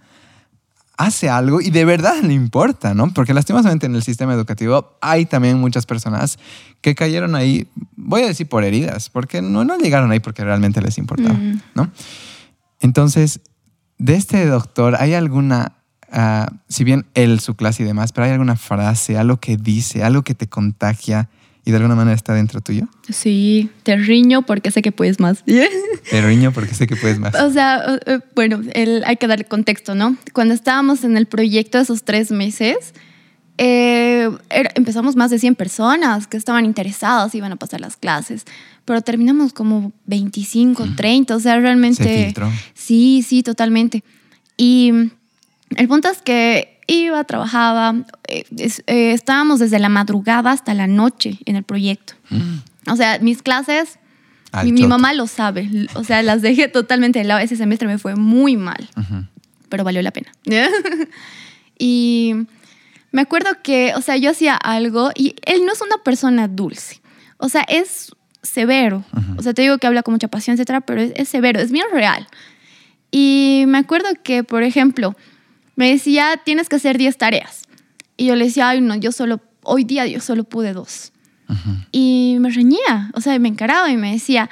hace algo y de verdad le importa, ¿no? Porque lastimosamente en el sistema educativo hay también muchas personas que cayeron ahí, voy a decir por heridas, porque no, no llegaron ahí porque realmente les importaba, Mm. ¿no? Entonces, de este doctor, ¿hay alguna, ah, si bien él, su clase y demás, pero hay alguna frase, algo que dice, algo que te contagia y de alguna manera está dentro tuyo? Sí, te riño porque sé que puedes más. (laughs) Te riño porque sé que puedes más. O sea, bueno, hay que darle contexto, ¿no? Cuando estábamos en el proyecto esos tres meses, eh, era- empezamos más de 100 personas que estaban interesadas, iban a pasar las clases, pero terminamos como 25, 30, o sea, realmente... Se filtró. Sí, sí, totalmente. Y el punto es que iba, trabajaba, eh, eh, estábamos desde la madrugada hasta la noche en el proyecto. O sea, mis clases, mi, mi mamá lo sabe, o sea, las dejé totalmente de lado. Ese semestre me fue muy mal, Ujú. pero valió la pena. (laughs) y me acuerdo que, o sea, yo hacía algo y él no es una persona dulce. O sea, es severo. O sea, te digo que habla con mucha pasión, etcétera, pero es, es severo, es bien real. Y me acuerdo que, por ejemplo, me decía, tienes que hacer 10 tareas. Y yo le decía, ay, no, yo solo, hoy día yo solo pude dos. Y me reñía, o sea, me encaraba y me decía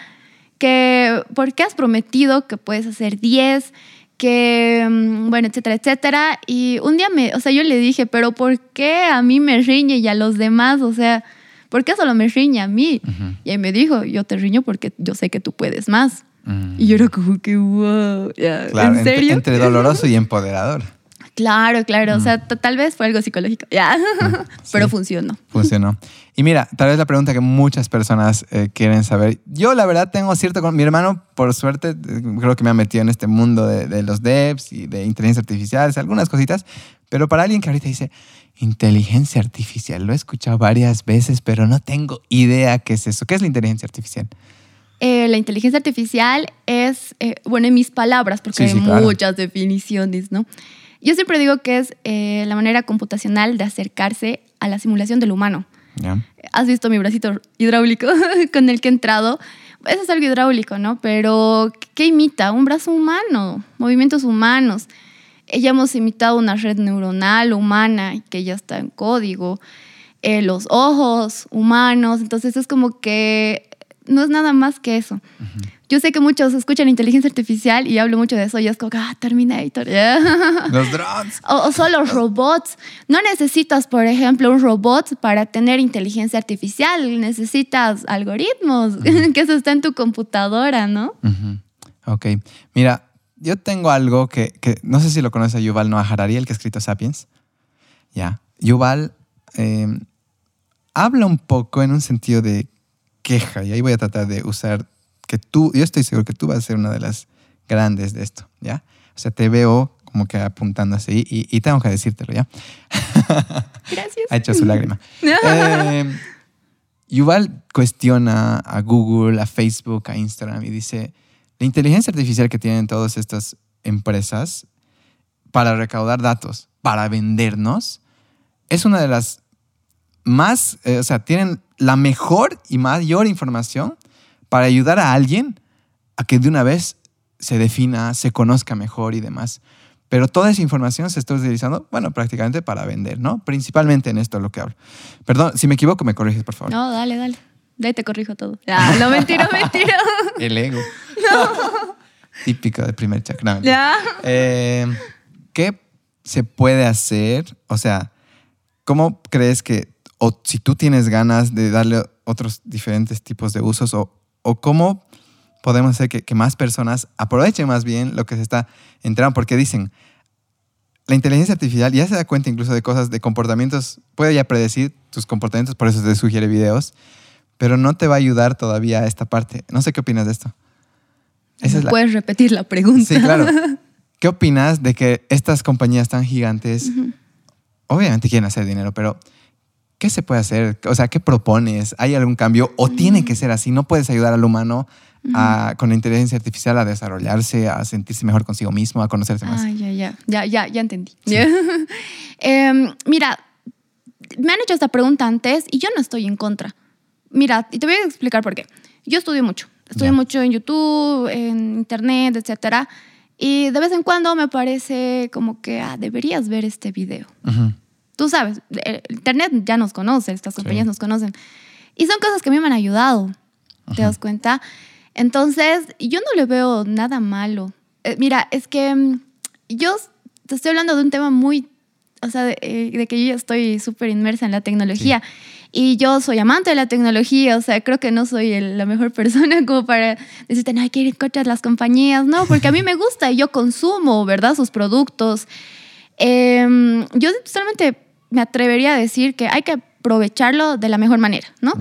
que, ¿por qué has prometido que puedes hacer 10? Que, mm, bueno, etcétera, etcétera. Y un día me, o sea, yo le dije, pero ¿por qué a mí me riñe y a los demás? O sea, ¿por qué solo me riñe a mí? Y me dijo, yo te riño porque yo sé que tú puedes más. Mm. Y yo era como que, wow, Claro, ¿en entre- serio? Entre, doloroso y empoderador. Claro, claro, o sea, t- tal vez fue algo psicológico, ya, (laughs) pero sí. funcionó. Funcionó. Y mira, tal vez la pregunta que muchas personas eh, quieren saber. Yo, la verdad, tengo cierto. con- Mi hermano, por suerte, eh, creo que me ha metido en este mundo de, de los devs y de inteligencia artificial, algunas cositas. Pero para alguien que ahorita dice inteligencia artificial, lo he escuchado varias veces, pero no tengo idea qué es eso. ¿Qué es la inteligencia artificial? Eh, la inteligencia artificial es, eh, bueno, en mis palabras, porque Sí, hay claro. muchas definiciones, ¿no? Yo siempre digo que es eh, la manera computacional de acercarse a la simulación del humano. ¿Ya? ¿Has visto mi bracito hidráulico (laughs) con el que he entrado? Eso es algo hidráulico, ¿no? Pero ¿qué imita? Un brazo humano, movimientos humanos. Ya hemos imitado una red neuronal humana que ya está en código, eh, los ojos humanos, entonces es como que no es nada más que eso. Yo sé que muchos escuchan inteligencia artificial y hablo mucho de eso y es como, ah, Terminator. ya". (laughs) Los drones. O, o solo robots. No necesitas, por ejemplo, un robot para tener inteligencia artificial. Necesitas algoritmos, (laughs) que eso está en tu computadora, ¿no? Ujú. Ok. Mira, yo tengo algo que, que no sé si lo conoce a Yuval Noah Harari, el que ha escrito Sapiens. Ya. Yuval eh, habla un poco en un sentido de queja, y ahí voy a tratar de usar que tú, yo estoy seguro que tú vas a ser una de las grandes de esto, ¿ya? O sea, te veo como que apuntando así y, y tengo que decírtelo, ¿ya? Gracias. ha hecho su lágrima. (laughs) Eh, Yuval cuestiona a Google, a Facebook, a Instagram y dice, la inteligencia artificial que tienen todas estas empresas para recaudar datos, para vendernos, es una de las más, eh, o sea, tienen la mejor y mayor información para ayudar a alguien a que de una vez se defina, se conozca mejor y demás. Pero toda esa información se está utilizando, bueno, prácticamente para vender, ¿no? Principalmente en esto es lo que hablo. Perdón, si me equivoco, me corriges, por favor. No, dale, dale. De ahí te corrijo todo. Ah, (laughs) no, mentira, mentira. El ego. (laughs) Típico de primer check. No, Ya. Eh, ¿Qué se puede hacer? O sea, ¿cómo crees que, o si tú tienes ganas de darle otros diferentes tipos de usos, o, o cómo podemos hacer que, que más personas aprovechen más bien lo que se está entrando? Porque dicen, la inteligencia artificial ya se da cuenta incluso de cosas, de comportamientos, puede ya predecir tus comportamientos, por eso te sugiere videos, pero no te va a ayudar todavía a esta parte. No sé qué opinas de esto. Esa es la... Puedes repetir la pregunta. Sí, claro. (laughs) ¿Qué opinas de que estas compañías tan gigantes, obviamente quieren hacer dinero, pero ¿qué se puede hacer? O sea, ¿qué propones? ¿Hay algún cambio? ¿O tiene que ser así? ¿No puedes ayudar al humano a, con la inteligencia artificial a desarrollarse, a sentirse mejor consigo mismo, a conocerse más? Ah, ya, ya, ya, ya, ya entendí. (laughs) Em, mira, me han hecho esta pregunta antes y yo no estoy en contra. Mira, y te voy a explicar por qué. Yo estudio mucho. Estudio mucho en YouTube, en Internet, etcétera. Y de vez en cuando me parece como que ah, deberías ver este video. Tú sabes, Internet ya nos conoce, estas compañías nos conocen. Y son cosas que a mí me han ayudado. ¿Te das cuenta? Entonces, yo no le veo nada malo. Eh, mira, es que mm, yo te estoy hablando de un tema muy, o sea, de, eh, que yo ya estoy súper inmersa en la tecnología. Y yo soy amante de la tecnología, o sea, creo que no soy la mejor (laughs) persona como para decirte, no, hay que ir en contra de las compañías, no, porque a mí me gusta y yo consumo, ¿verdad? Sus productos. Em, yo solamente me atrevería a decir que hay que aprovecharlo de la mejor manera, ¿no?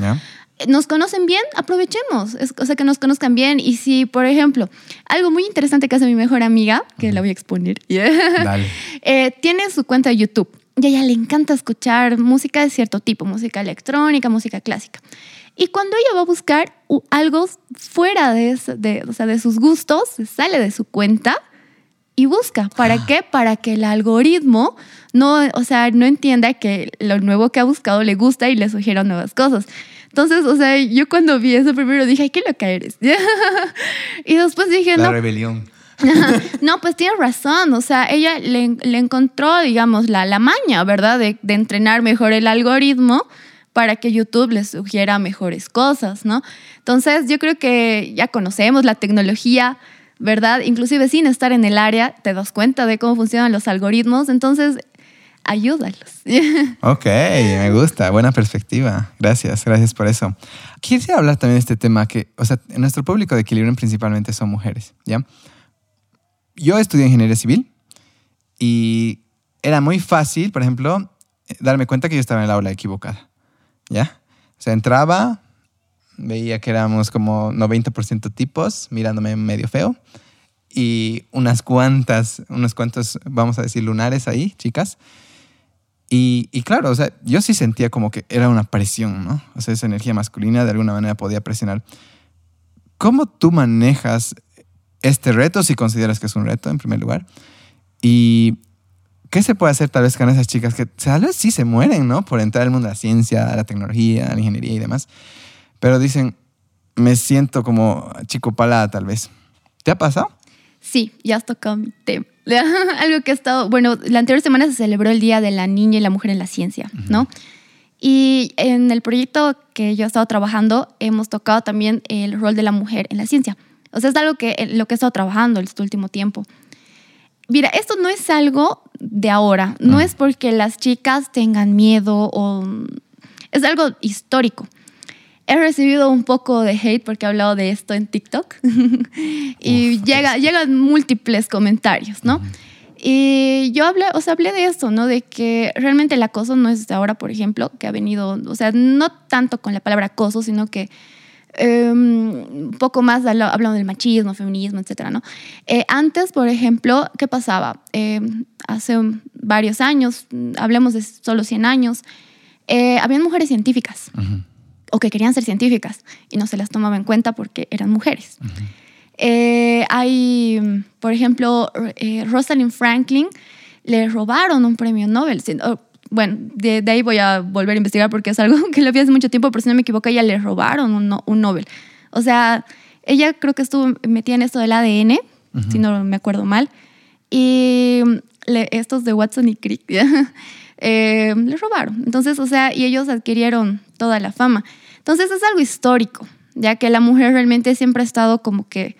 Nos conocen bien, aprovechemos, o sea, que nos conozcan bien. Y si, por ejemplo, algo muy interesante que hace mi mejor amiga, que la voy a exponer, (laughs) eh, tiene su cuenta de YouTube y a ella le encanta escuchar música de cierto tipo, música electrónica, música clásica. Y cuando ella va a buscar algo fuera de, de, o sea, de sus gustos, sale de su cuenta y busca. ¿Para qué? Para que el algoritmo no, o sea, no entienda que lo nuevo que ha buscado le gusta y le sugiera nuevas cosas. Entonces, o sea, yo cuando vi eso primero dije, ay, qué loca eres. (laughs) y después dije, La no. rebelión. (laughs) no, pues tienes razón. O sea, ella le, encontró, digamos, la, la maña, ¿verdad? De, de, entrenar mejor el algoritmo para que YouTube le sugiera mejores cosas, ¿no? Entonces, yo creo que ya conocemos la tecnología, ¿verdad? Inclusive sin estar en el área, te das cuenta de cómo funcionan los algoritmos. Entonces, ayúdalos. (laughs) ok, me gusta, buena perspectiva. Gracias, gracias por eso. Quisiera hablar también de este tema que, o sea, nuestro público de Equilibrium principalmente son mujeres, ¿ya? yo estudié ingeniería civil y era muy fácil, por ejemplo, darme cuenta que yo estaba en el aula equivocada. ¿Ya? O sea, entraba, veía que éramos como 90% tipos, mirándome medio feo, y unas cuantas, unos cuantos, vamos a decir, lunares ahí, chicas. Y, y, claro, o sea, yo sí sentía como que era una presión, ¿no? O sea, esa energía masculina de alguna manera podía presionar. ¿Cómo tú manejas este reto, si consideras que es un reto en primer lugar. Y ¿qué se puede hacer tal vez con esas chicas que tal vez sí se mueren, ¿no? Por entrar al mundo de la ciencia, la tecnología, la ingeniería y demás. Pero dicen, me siento como chico palada tal vez. ¿Te ha pasado? Sí, ya has tocado mi tema. (laughs) Algo que ha estado, bueno, la anterior semana se celebró el Día de la Niña y la Mujer en la Ciencia, ¿no? Y en el proyecto que yo he estado trabajando hemos tocado también el rol de la mujer en la ciencia. O sea, es algo que eh, lo que he estado trabajando este último tiempo. Mira, esto no es algo de ahora, no ah. es porque las chicas tengan miedo o es algo histórico. He recibido un poco de hate porque he hablado de esto en TikTok (laughs) y llega, llegan múltiples comentarios, ¿no? Y yo hablé, o sea, hablé de esto, ¿no? De que realmente el acoso no es de ahora, por ejemplo, que ha venido, o sea, no tanto con la palabra acoso, sino que un em, poco más hablando del machismo, feminismo, etcétera, ¿no? Eh, antes, por ejemplo, ¿qué pasaba? Em, hace varios años, hablemos de solo 100 años, eh, habían mujeres científicas o que querían ser científicas y no se las tomaba en cuenta porque eran mujeres. Eh, hay, por ejemplo, Rosalind Franklin le robaron un premio Nobel bueno, de, ahí voy a volver a investigar porque es algo (laughs) que le vi hace mucho tiempo, pero si no me equivoco, ella le robaron un, un Nobel. O sea, ella creo que estuvo metida en esto del ADN, si no me acuerdo mal, y estos de Watson y Crick (laughs) eh, le robaron. Entonces, o sea, y ellos adquirieron toda la fama. Entonces es algo histórico, ya que la mujer realmente siempre ha estado como que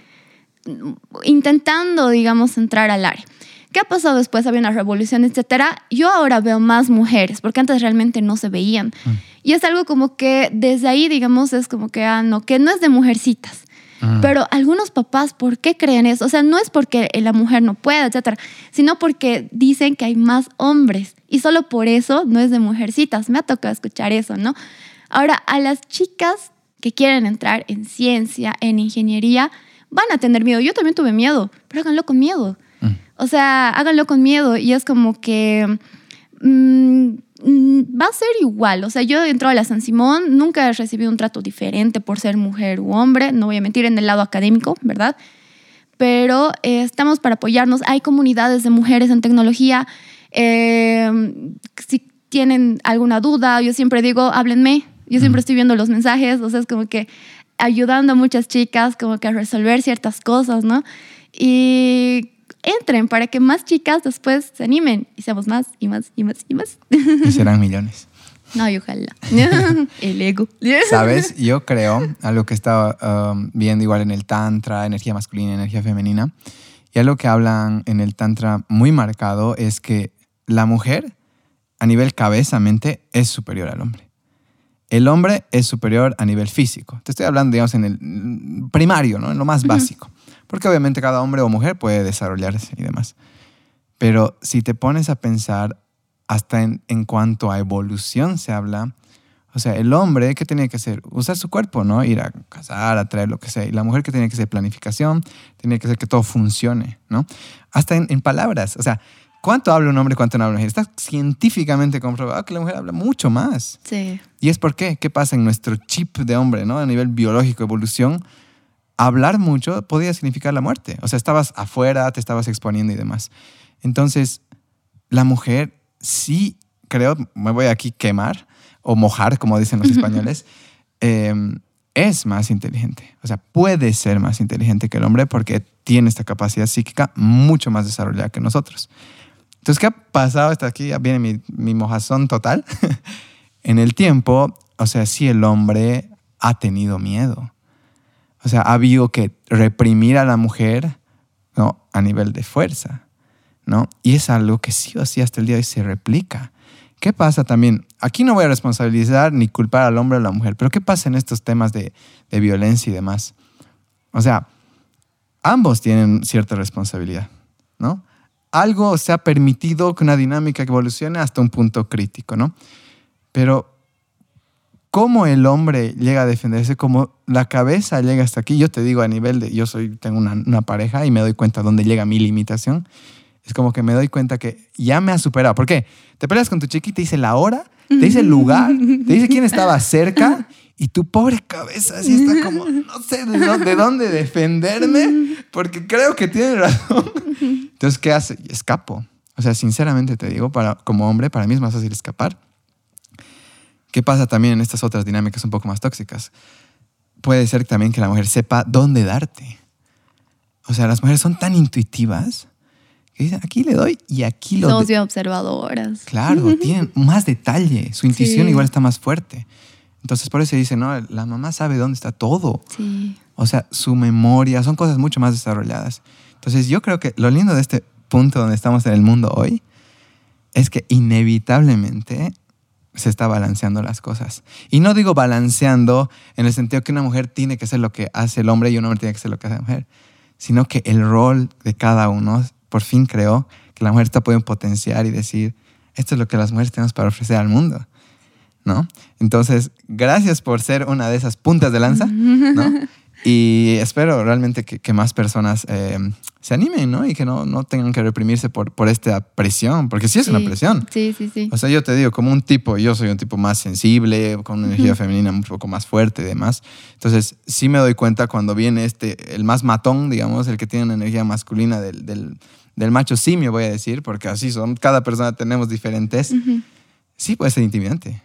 intentando, digamos, entrar al área. ¿Qué ha pasado después? Había una revolución, etcétera. Yo ahora veo más mujeres, porque antes realmente no se veían. Mm. Y es algo como que desde ahí, digamos, es como que, ah, no, que no es de mujercitas. Mm. Pero algunos papás, ¿por qué creen eso? O sea, no es porque la mujer no pueda, etcétera, sino porque dicen que hay más hombres y solo por eso no es de mujercitas. Me ha tocado escuchar eso, ¿no? Ahora, a las chicas que quieren entrar en ciencia, en ingeniería, van a tener miedo. Yo también tuve miedo, pero háganlo con miedo. Mm. O sea, háganlo con miedo y es como que mm, mm, va a ser igual. O sea, yo dentro de la San Simón nunca he recibido un trato diferente por ser mujer u hombre, no voy a mentir en el lado académico, ¿verdad? Pero eh, estamos para apoyarnos. Hay comunidades de mujeres en tecnología. Eh, si tienen alguna duda, yo siempre digo, háblenme. Yo siempre estoy viendo los mensajes, o sea, es como que ayudando a muchas chicas como que a resolver ciertas cosas, ¿no? Y entren para que más chicas después se animen y seamos más y más y más y más. Y (laughs) serán millones. No, y ojalá. (laughs) El ego. ¿Sabes? (laughs) Yo creo, algo que estaba um, viendo igual en el Tantra, energía masculina, energía femenina, y algo que hablan en el Tantra muy marcado es que la mujer, a nivel cabeza-mente, es superior al hombre. El hombre es superior a nivel físico. Te estoy hablando, digamos, en el primario, ¿no? En lo más básico. Porque obviamente cada hombre o mujer puede desarrollarse y demás. Pero si te pones a pensar, hasta en, en cuanto a evolución se habla, o sea, el hombre, ¿qué tenía que hacer? Usar su cuerpo, ¿no? Ir a cazar, a traer lo que sea. Y la mujer, ¿qué tenía que hacer? Planificación, tenía que hacer que todo funcione, ¿no? Hasta en, en palabras. O sea, ¿cuánto habla un hombre, cuánto no habla una mujer? Está científicamente comprobado que la mujer habla mucho más. Sí. ¿Y es por qué? ¿Qué pasa en nuestro chip de hombre, ¿no? A nivel biológico, evolución, hablar mucho podía significar la muerte. O sea, estabas afuera, te estabas exponiendo y demás. Entonces, la mujer sí, creo, me voy aquí quemar o mojar, como dicen los (laughs) españoles, eh, es más inteligente. O sea, puede ser más inteligente que el hombre porque tiene esta capacidad psíquica mucho más desarrollada que nosotros. Entonces, ¿qué ha pasado hasta aquí? Viene mi, mi mojazón total. (laughs) en el tiempo, o sea, sí el hombre ha tenido miedo. O sea, ha habido que reprimir a la mujer ¿no? a nivel de fuerza. ¿no? Y es algo que sí o sí hasta el día de hoy se replica. ¿Qué pasa también? Aquí no voy a responsabilizar ni culpar al hombre o a la mujer, pero ¿qué pasa en estos temas de violencia y demás? O sea, ambos tienen cierta responsabilidad, ¿no? Algo se ha permitido que una dinámica evolucione hasta un punto crítico, ¿no? Pero cómo el hombre llega a defenderse, cómo la cabeza llega hasta aquí, yo te digo a nivel de, yo soy, tengo una, pareja y me doy cuenta dónde llega mi limitación, es como que me doy cuenta que ya me ha superado. ¿Por qué? Te peleas con tu chiqui y dice la hora, te dice el lugar, (laughs) te dice quién estaba cerca y tu pobre cabeza así está como, no sé de dónde, de dónde defenderme porque creo que tiene razón. Entonces, ¿qué hace? Escapo. O sea, sinceramente te digo, para, como hombre, para mí es más fácil escapar. ¿Qué pasa también en estas otras dinámicas un poco más tóxicas? Puede ser también que la mujer sepa dónde darte. O sea, las mujeres son tan intuitivas dicen, aquí le doy y aquí lo... Somos bien observadoras. Claro, (laughs) tienen más detalle. Su intuición Sí. igual está más fuerte. Entonces, por eso dicen, no, la mamá sabe dónde está todo. Sí. O sea, su memoria, son cosas mucho más desarrolladas. Entonces, yo creo que lo lindo de este punto donde estamos en el mundo hoy es que inevitablemente se está balanceando las cosas. Y no digo balanceando en el sentido que una mujer tiene que hacer lo que hace el hombre y un hombre tiene que hacer lo que hace la mujer, sino que el rol de cada uno, por fin creo que la mujer está puede potenciar y decir, esto es lo que las mujeres tenemos para ofrecer al mundo. ¿No? Entonces, gracias por ser una de esas puntas de lanza, (laughs) ¿no? Y espero realmente que, que más personas eh, se animen, ¿no? Y que no, no tengan que reprimirse por, por esta presión, porque sí es una presión. Sí, sí, sí. O sea, yo te digo, como un tipo, yo soy un tipo más sensible, con una energía femenina un poco más fuerte y demás. Entonces, sí me doy cuenta cuando viene este, el más matón, digamos, el que tiene una energía masculina del, del, del macho simio, voy a decir, porque así son, cada persona tenemos diferentes. Sí puede ser intimidante,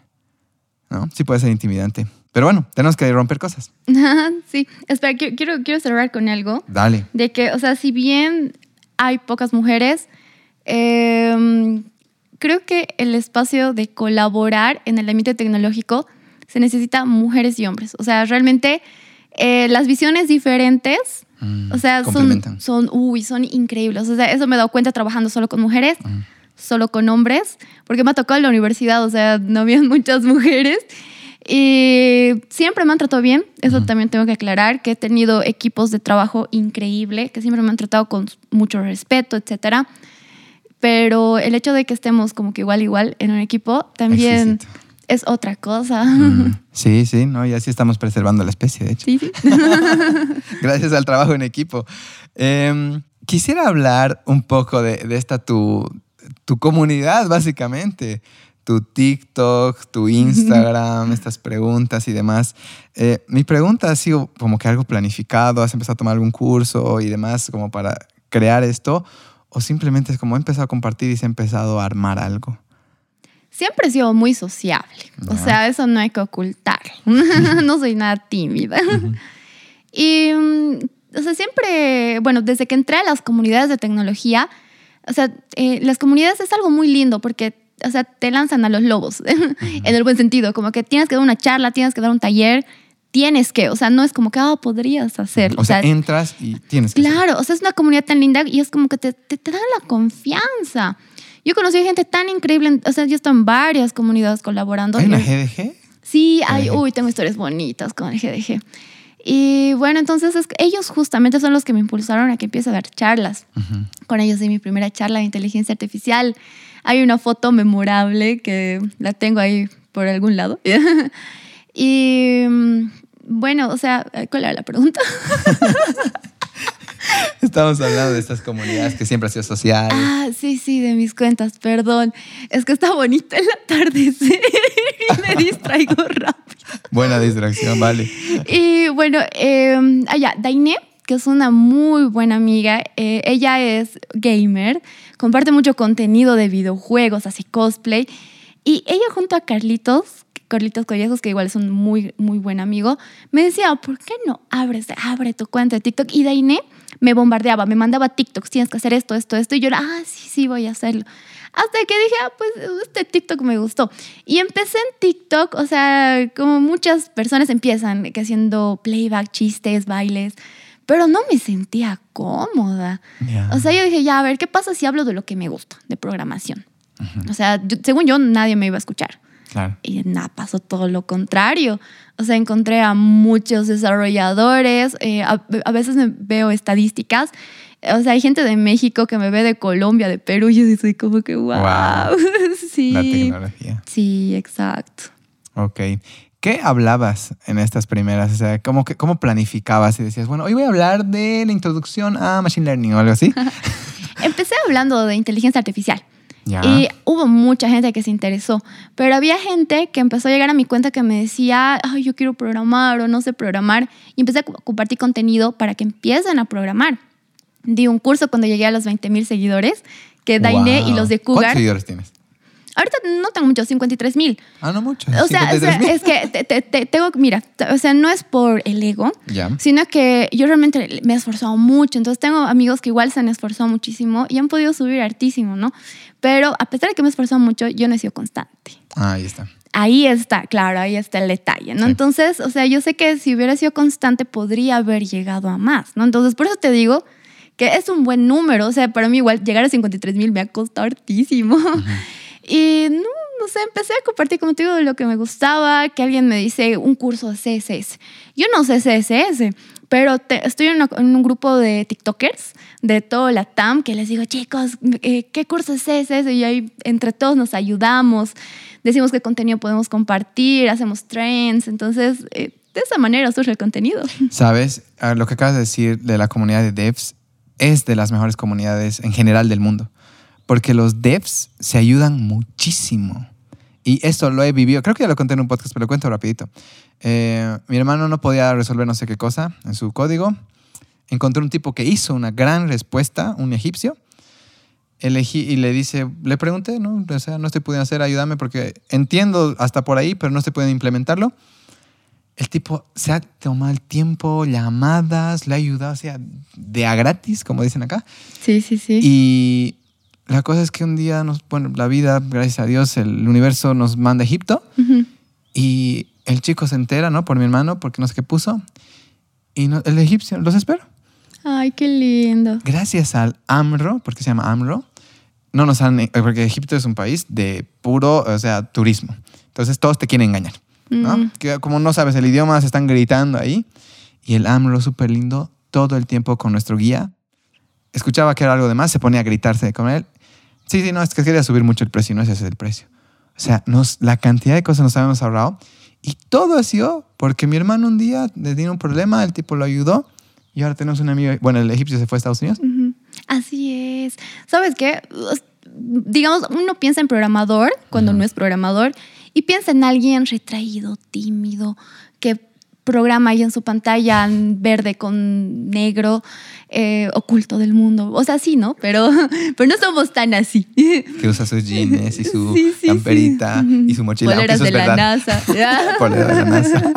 ¿no? Sí puede ser intimidante. Pero bueno, tenemos que romper cosas. (laughs) sí. Espera, quiero, quiero, quiero cerrar con algo. Dale. De que, o sea, si bien hay pocas mujeres, eh, creo que el espacio de colaborar en el ámbito tecnológico se necesita mujeres y hombres. O sea, realmente eh, las visiones diferentes, Mm, o sea, son, son, uy, son increíbles. O sea, eso me he dado cuenta trabajando solo con mujeres, solo con hombres, porque me ha tocado en la universidad, o sea, no había (laughs) muchas mujeres. Y siempre me han tratado bien, eso también tengo que aclarar, que he tenido equipos de trabajo increíble, que siempre me han tratado con mucho respeto, etcétera. Pero el hecho de que estemos como que igual, igual en un equipo también. Es otra cosa. Mm, (laughs) Sí, sí, no, y así estamos preservando la especie, de hecho. Sí, sí. (laughs) Gracias al trabajo en equipo. Em, quisiera hablar un poco de, de esta tu, tu comunidad, básicamente. Tu TikTok, tu Instagram, estas preguntas y demás. Eh, mi pregunta ha sido como que algo planificado, has empezado a tomar algún curso y demás como para crear esto, o simplemente es como he empezado a compartir y se ha empezado a armar algo. Siempre he sido muy sociable. O Ya. sea, eso no hay que ocultar. (laughs) no soy nada tímida. (laughs) Y, mm, o sea, siempre, bueno, desde que entré a las comunidades de tecnología, o sea, eh, las comunidades es algo muy lindo porque, o sea, te lanzan a los lobos, (laughs) en el buen sentido, como que tienes que dar una charla, tienes que dar un taller, tienes que, o sea, no es como que, ah, podrías hacerlo. O sea, entras y tienes que... Claro, o sea, es una comunidad tan linda y es como que te, te, te dan la confianza. Yo conocí gente tan increíble, o sea, yo estoy en varias comunidades colaborando. ¿Hay una GDG? Sí, hay, uy, tengo historias bonitas con el GDG. Y bueno, entonces es que ellos justamente son los que me impulsaron a que empiece a dar charlas. Ujú. Con ellos di mi primera charla de inteligencia artificial. Hay una foto memorable que la tengo ahí por algún lado. (laughs) y mm, bueno, o sea, ¿cuál era la pregunta? (laughs) (laughs) Estamos hablando de estas comunidades que siempre ha sido social. Ah, sí, sí, de mis cuentas, perdón. Es que está bonito el atardecer (laughs) y me distraigo rápido. Buena distracción, vale. Y bueno, eh, allá, Dainé, que es una muy buena amiga, eh, ella es gamer, comparte mucho contenido de videojuegos, así cosplay. Y ella junto a Carlitos, Carlitos Collejos, que igual es un muy, muy buen amigo, me decía, ¿por qué no abres, abre tu cuenta de TikTok? Y Dainé me bombardeaba, me mandaba TikToks, tienes que hacer esto, esto, esto. Y yo era, ah, sí, sí, voy a hacerlo. Hasta que dije, ah, pues este TikTok me gustó. Y empecé en TikTok, o sea, como muchas personas empiezan que haciendo playback, chistes, bailes, pero no me sentía cómoda. O sea, yo dije, ya, a ver, ¿qué pasa si hablo de lo que me gusta, de programación? O sea, yo- según yo, nadie me iba a escuchar. Claro. Y nada, pasó todo lo contrario. O sea, encontré a muchos desarrolladores, eh, a, a veces me veo estadísticas. O sea, hay gente de México que me ve de Colombia, de Perú, y yo soy como que, wow. Wow. (laughs) sí. La tecnología. Sí, exacto. Ok. ¿Qué hablabas en estas primeras? O sea, ¿cómo, que, ¿cómo planificabas y decías, bueno, hoy voy a hablar de la introducción a Machine Learning o algo así? (laughs) Empecé hablando de inteligencia artificial. Y hubo mucha gente que se interesó, pero había gente que empezó a llegar a mi cuenta que me decía, ay, yo quiero programar o no sé programar. Y empecé a co- compartir contenido para que empiecen a programar. Di un curso cuando llegué a los 20 mil seguidores, que Dainé y los de ¿Cuántos Cougar. seguidores tienes? Ahorita no tengo muchos, 53 mil. Ah, no mucho. O sea, o sea, 53,000. es que te- te- te- tengo, mira, o sea, no es por el ego, Ya. sino que yo realmente me he esforzado mucho. Entonces tengo amigos que igual se han esforzado muchísimo y han podido subir hartísimo, ¿no? Pero a pesar de que me he esforzado mucho, yo no he sido constante. Ah, ahí está. Ahí está, claro, ahí está el detalle, ¿no? Sí. Entonces, o sea, yo sé que si hubiera sido constante podría haber llegado a más, ¿no? Entonces, por eso te digo que es un buen número, o sea, para mí igual llegar a 53 mil me ha costado hartísimo. (laughs) Y no, no sé, empecé a compartir contigo lo que me gustaba, que alguien me dice un curso de CSS. Yo no sé CSS, pero te- estoy en, una- en un grupo de TikTokers de todo la TAM que les digo, chicos, eh, ¿qué curso es CSS? Y ahí entre todos nos ayudamos, decimos qué contenido podemos compartir, hacemos trends, entonces eh, de esa manera surge el contenido. Sabes, Ah, lo que acabas de decir de la comunidad de devs es de las mejores comunidades en general del mundo. Porque los devs se ayudan muchísimo. Y esto lo he vivido, creo que ya lo conté en un podcast, pero lo cuento rapidito. Eh, mi hermano no podía resolver no sé qué cosa en su código. Encontré un tipo que hizo una gran respuesta, un egipcio. Elegí y le dice, le pregunté, ¿no? O sea, no estoy pudiendo hacer, ayúdame porque entiendo hasta por ahí, pero no estoy pudiendo implementarlo. El tipo se ha tomado el tiempo, llamadas, le ha ayudado, o sea, de a gratis, como dicen acá. Sí, sí, sí. Y la cosa es que un día, nos, bueno, la vida, gracias a Dios, el universo nos manda a Egipto Ujú. y el chico se entera, ¿no? Por mi hermano, porque no sé qué puso. Y no- el egipcio los espero. Ay, qué lindo. Gracias al AMRO, porque se llama AMRO, no nos han, eh, porque Egipto es un país de puro, o sea, turismo. Entonces todos te quieren engañar. ¿no? Mm. Que como no sabes el idioma, se están gritando ahí. Y el AMLO, súper lindo, todo el tiempo con nuestro guía. Escuchaba que era algo de más, se ponía a gritarse con él. Sí, sí, no, es que quería subir mucho el precio y no ese es el precio. O sea, nos, la cantidad de cosas nos habíamos ahorrado. Y todo ha sido porque mi hermano un día le dio un problema, el tipo lo ayudó. Y ahora tenemos un amigo, bueno, el egipcio se fue a Estados Unidos. Así es. ¿Sabes qué? Digamos, uno piensa en programador cuando no es programador y piensa en alguien retraído, tímido, programa ahí en su pantalla en verde con negro, eh, oculto del mundo. O sea, sí, ¿no? Pero, (laughs) pero no somos tan así. que usa sus jeans y su (laughs) Sí, sí, camperita sí. y su mochila. Poleras de es la. NASA. (laughs) De la NASA.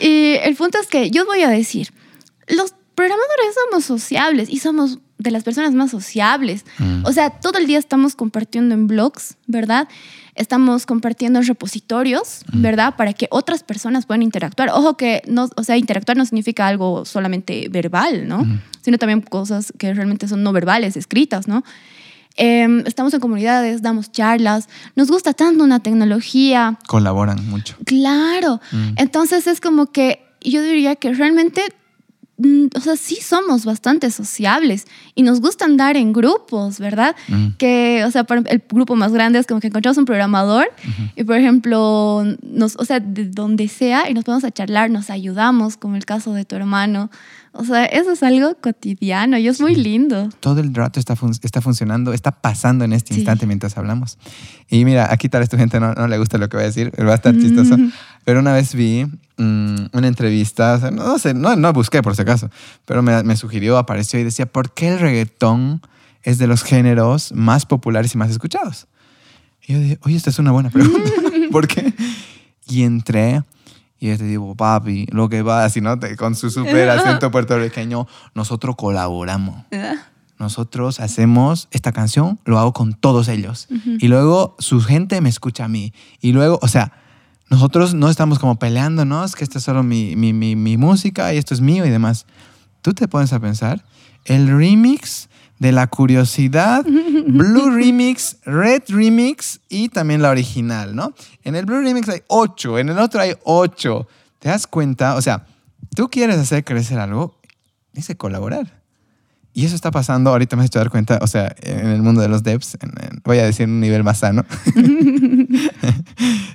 Y el punto es que yo voy a decir, los programadores somos sociables y somos de las personas más sociables. Mm. O sea, todo el día estamos compartiendo en blogs, ¿verdad? Estamos compartiendo en repositorios, ¿verdad? Para que otras personas puedan interactuar. Ojo que, no, o sea, interactuar no significa algo solamente verbal, ¿no? Sino también cosas que realmente son no verbales, escritas, ¿no? Em, estamos en comunidades, damos charlas, nos gusta tanto una tecnología, Colaboran mucho. Claro. Entonces es como que yo diría que realmente, o sea, sí somos bastante sociables y nos gusta andar en grupos, ¿verdad? Mm. Que, o sea, para el grupo más grande es como que encontramos un programador y, por ejemplo, nos, o sea, de donde sea y nos podemos a charlar, nos ayudamos, como el caso de tu hermano. O sea, eso es algo cotidiano y es muy lindo. Todo el rato está, fun- está funcionando, está pasando en este Sí. instante mientras hablamos. Y mira, aquí tal vez tu gente no, no le gusta lo que voy a decir, pero va a estar chistoso. Pero una vez vi mm, una entrevista, o sea, no, no sé, no, no busqué por si acaso, pero me, me sugirió, apareció y decía, ¿por qué el reggaetón es de los géneros más populares y más escuchados? Y yo dije, oye, esta es una buena pregunta. (laughs) ¿Por qué? Y entré y yo te digo, papi, lo que va así, ¿no? Te- Con su súper (laughs) acento puertorriqueño, nosotros colaboramos. (laughs) Nosotros hacemos esta canción, lo hago con todos ellos. Y luego su gente me escucha a mí. Y luego, o sea, nosotros no estamos como peleando, ¿no? Es que esta es solo mi, mi, mi, mi música y esto es mío y demás. Tú te pones a pensar, el remix de la curiosidad, (laughs) Blue Remix, Red Remix y también la original, ¿no? En el Blue Remix hay ocho, en el otro hay ocho. ¿Te das cuenta? O sea, tú quieres hacer crecer algo, dice colaborar. Y eso está pasando, ahorita me has hecho dar cuenta, o sea, en el mundo de los devs, en- en- voy a decir un nivel más sano, (laughs)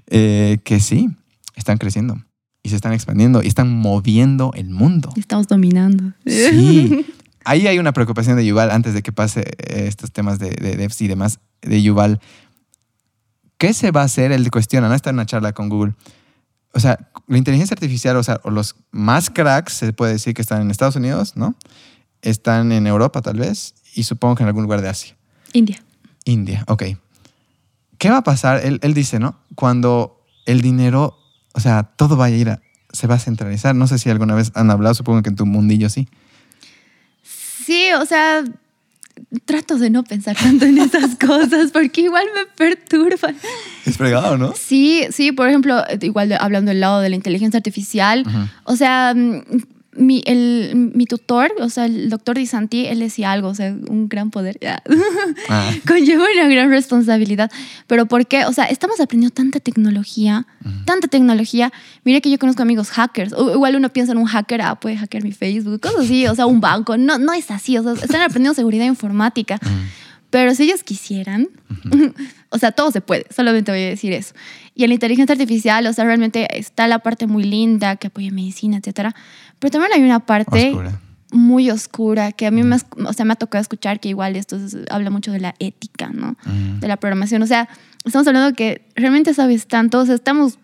eh, que sí, están creciendo y se están expandiendo y están moviendo el mundo. Estamos dominando. Sí. Ahí hay una preocupación de Yuval antes de que pase eh, estos temas de, de devs y demás de Yuval. ¿Qué se va a hacer? Él cuestiona, ¿no? Está en una charla con Google. O sea, la inteligencia artificial, o sea, o los más cracks, se puede decir que están en Estados Unidos, ¿no? Están en Europa, tal vez, y supongo que en algún lugar de Asia. India. India, ok. ¿Qué va a pasar? Él, él dice, ¿no? Cuando el dinero, o sea, todo va a ir a, se va a centralizar. No sé si alguna vez han hablado, supongo que en tu mundillo sí. Sí, o sea, trato de no pensar tanto en esas (laughs) cosas porque igual me perturban. Es fregado, ¿no? Sí, sí, por ejemplo, igual hablando del lado de la inteligencia artificial, o sea, mm, mi, el, mi tutor, o sea, el doctor Di Santi, él decía algo, o sea, un gran poder ya, (laughs) Ah, conlleva una gran responsabilidad. Pero ¿por qué? O sea, estamos aprendiendo tanta tecnología, tanta tecnología. Mira que yo conozco amigos hackers. O igual uno piensa en un hacker, ah, puede hackear mi Facebook, cosas así, o sea, un banco. No, no es así, o sea, están aprendiendo seguridad informática. Pero si ellos quisieran, (laughs) o sea, todo se puede, solamente voy a decir eso. Y en la inteligencia artificial, o sea, realmente está la parte muy linda que apoya medicina, etcétera. Pero también hay una parte oscura. muy oscura que a mí me, has- o sea, me ha tocado escuchar que igual esto es- habla mucho de la ética, ¿no? Mm. De la programación. O sea, estamos hablando que realmente sabes tanto, o sea, estamos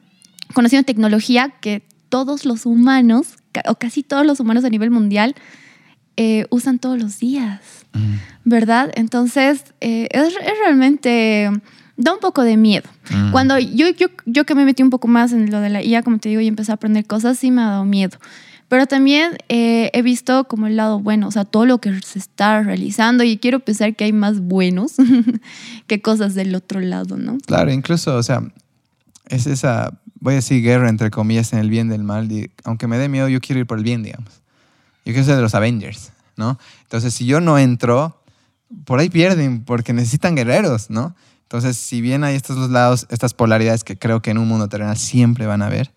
conociendo tecnología que todos los humanos, o casi todos los humanos a nivel mundial, eh, usan todos los días. Mm. ¿verdad? Entonces, eh, es, es realmente, da un poco de miedo. Mm. Cuando yo, yo, yo que me metí un poco más en lo de la IA, como te digo, y empecé a aprender cosas, sí me ha dado miedo. Pero también eh, he visto como el lado bueno, o sea, todo lo que se está realizando y quiero pensar que hay más buenos (laughs) que cosas del otro lado, ¿no? Claro, incluso, o sea, es esa, voy a decir guerra entre comillas en el bien del mal. y aunque me dé miedo, yo quiero ir por el bien, digamos. Yo quiero ser de los Avengers, ¿no? Entonces, si yo no entro, por ahí pierden porque necesitan guerreros, ¿no? Entonces, si bien hay estos dos lados, estas polaridades que creo que en un mundo terrenal siempre van a haber,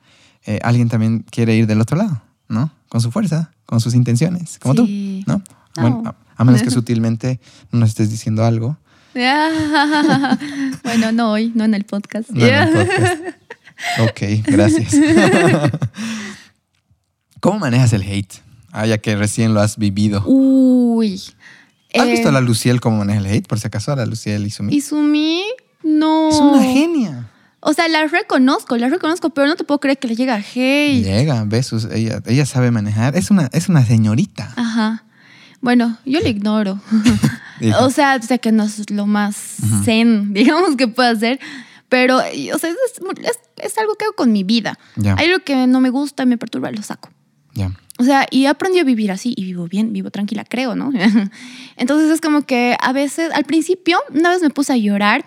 eh, alguien también quiere ir del otro lado, ¿no? Con su fuerza, con sus intenciones, como Sí. tú, ¿no? No. Bueno, a, a menos que (laughs) sutilmente no nos estés diciendo algo. (laughs) bueno, no hoy, no en el podcast. No, en el (laughs) podcast. Ok, gracias. ¿Cómo manejas el hate? Ah, ya que recién lo has vivido. Uy. ¿Has Eh, visto a la Luciel cómo maneja el hate? Por si acaso, a la Luciel Izumi. Izumi, no. Es una genia. O sea, la reconozco, la reconozco, pero no te puedo creer que le llega hate. Llega, besos, ella, ella sabe manejar. Es una, es una señorita. Ajá. Bueno, yo le ignoro. (laughs) O sea, sé que no es lo más Ujú. zen, (laughs) digamos, que puedo hacer. Pero, o sea, es, es- es algo que hago con mi vida. Hay algo que no me gusta, me perturba, lo saco. ya. O sea, y aprendí a vivir así y vivo bien, vivo tranquila, creo, ¿no? (laughs) Entonces es como que a veces, al principio, una vez me puse a llorar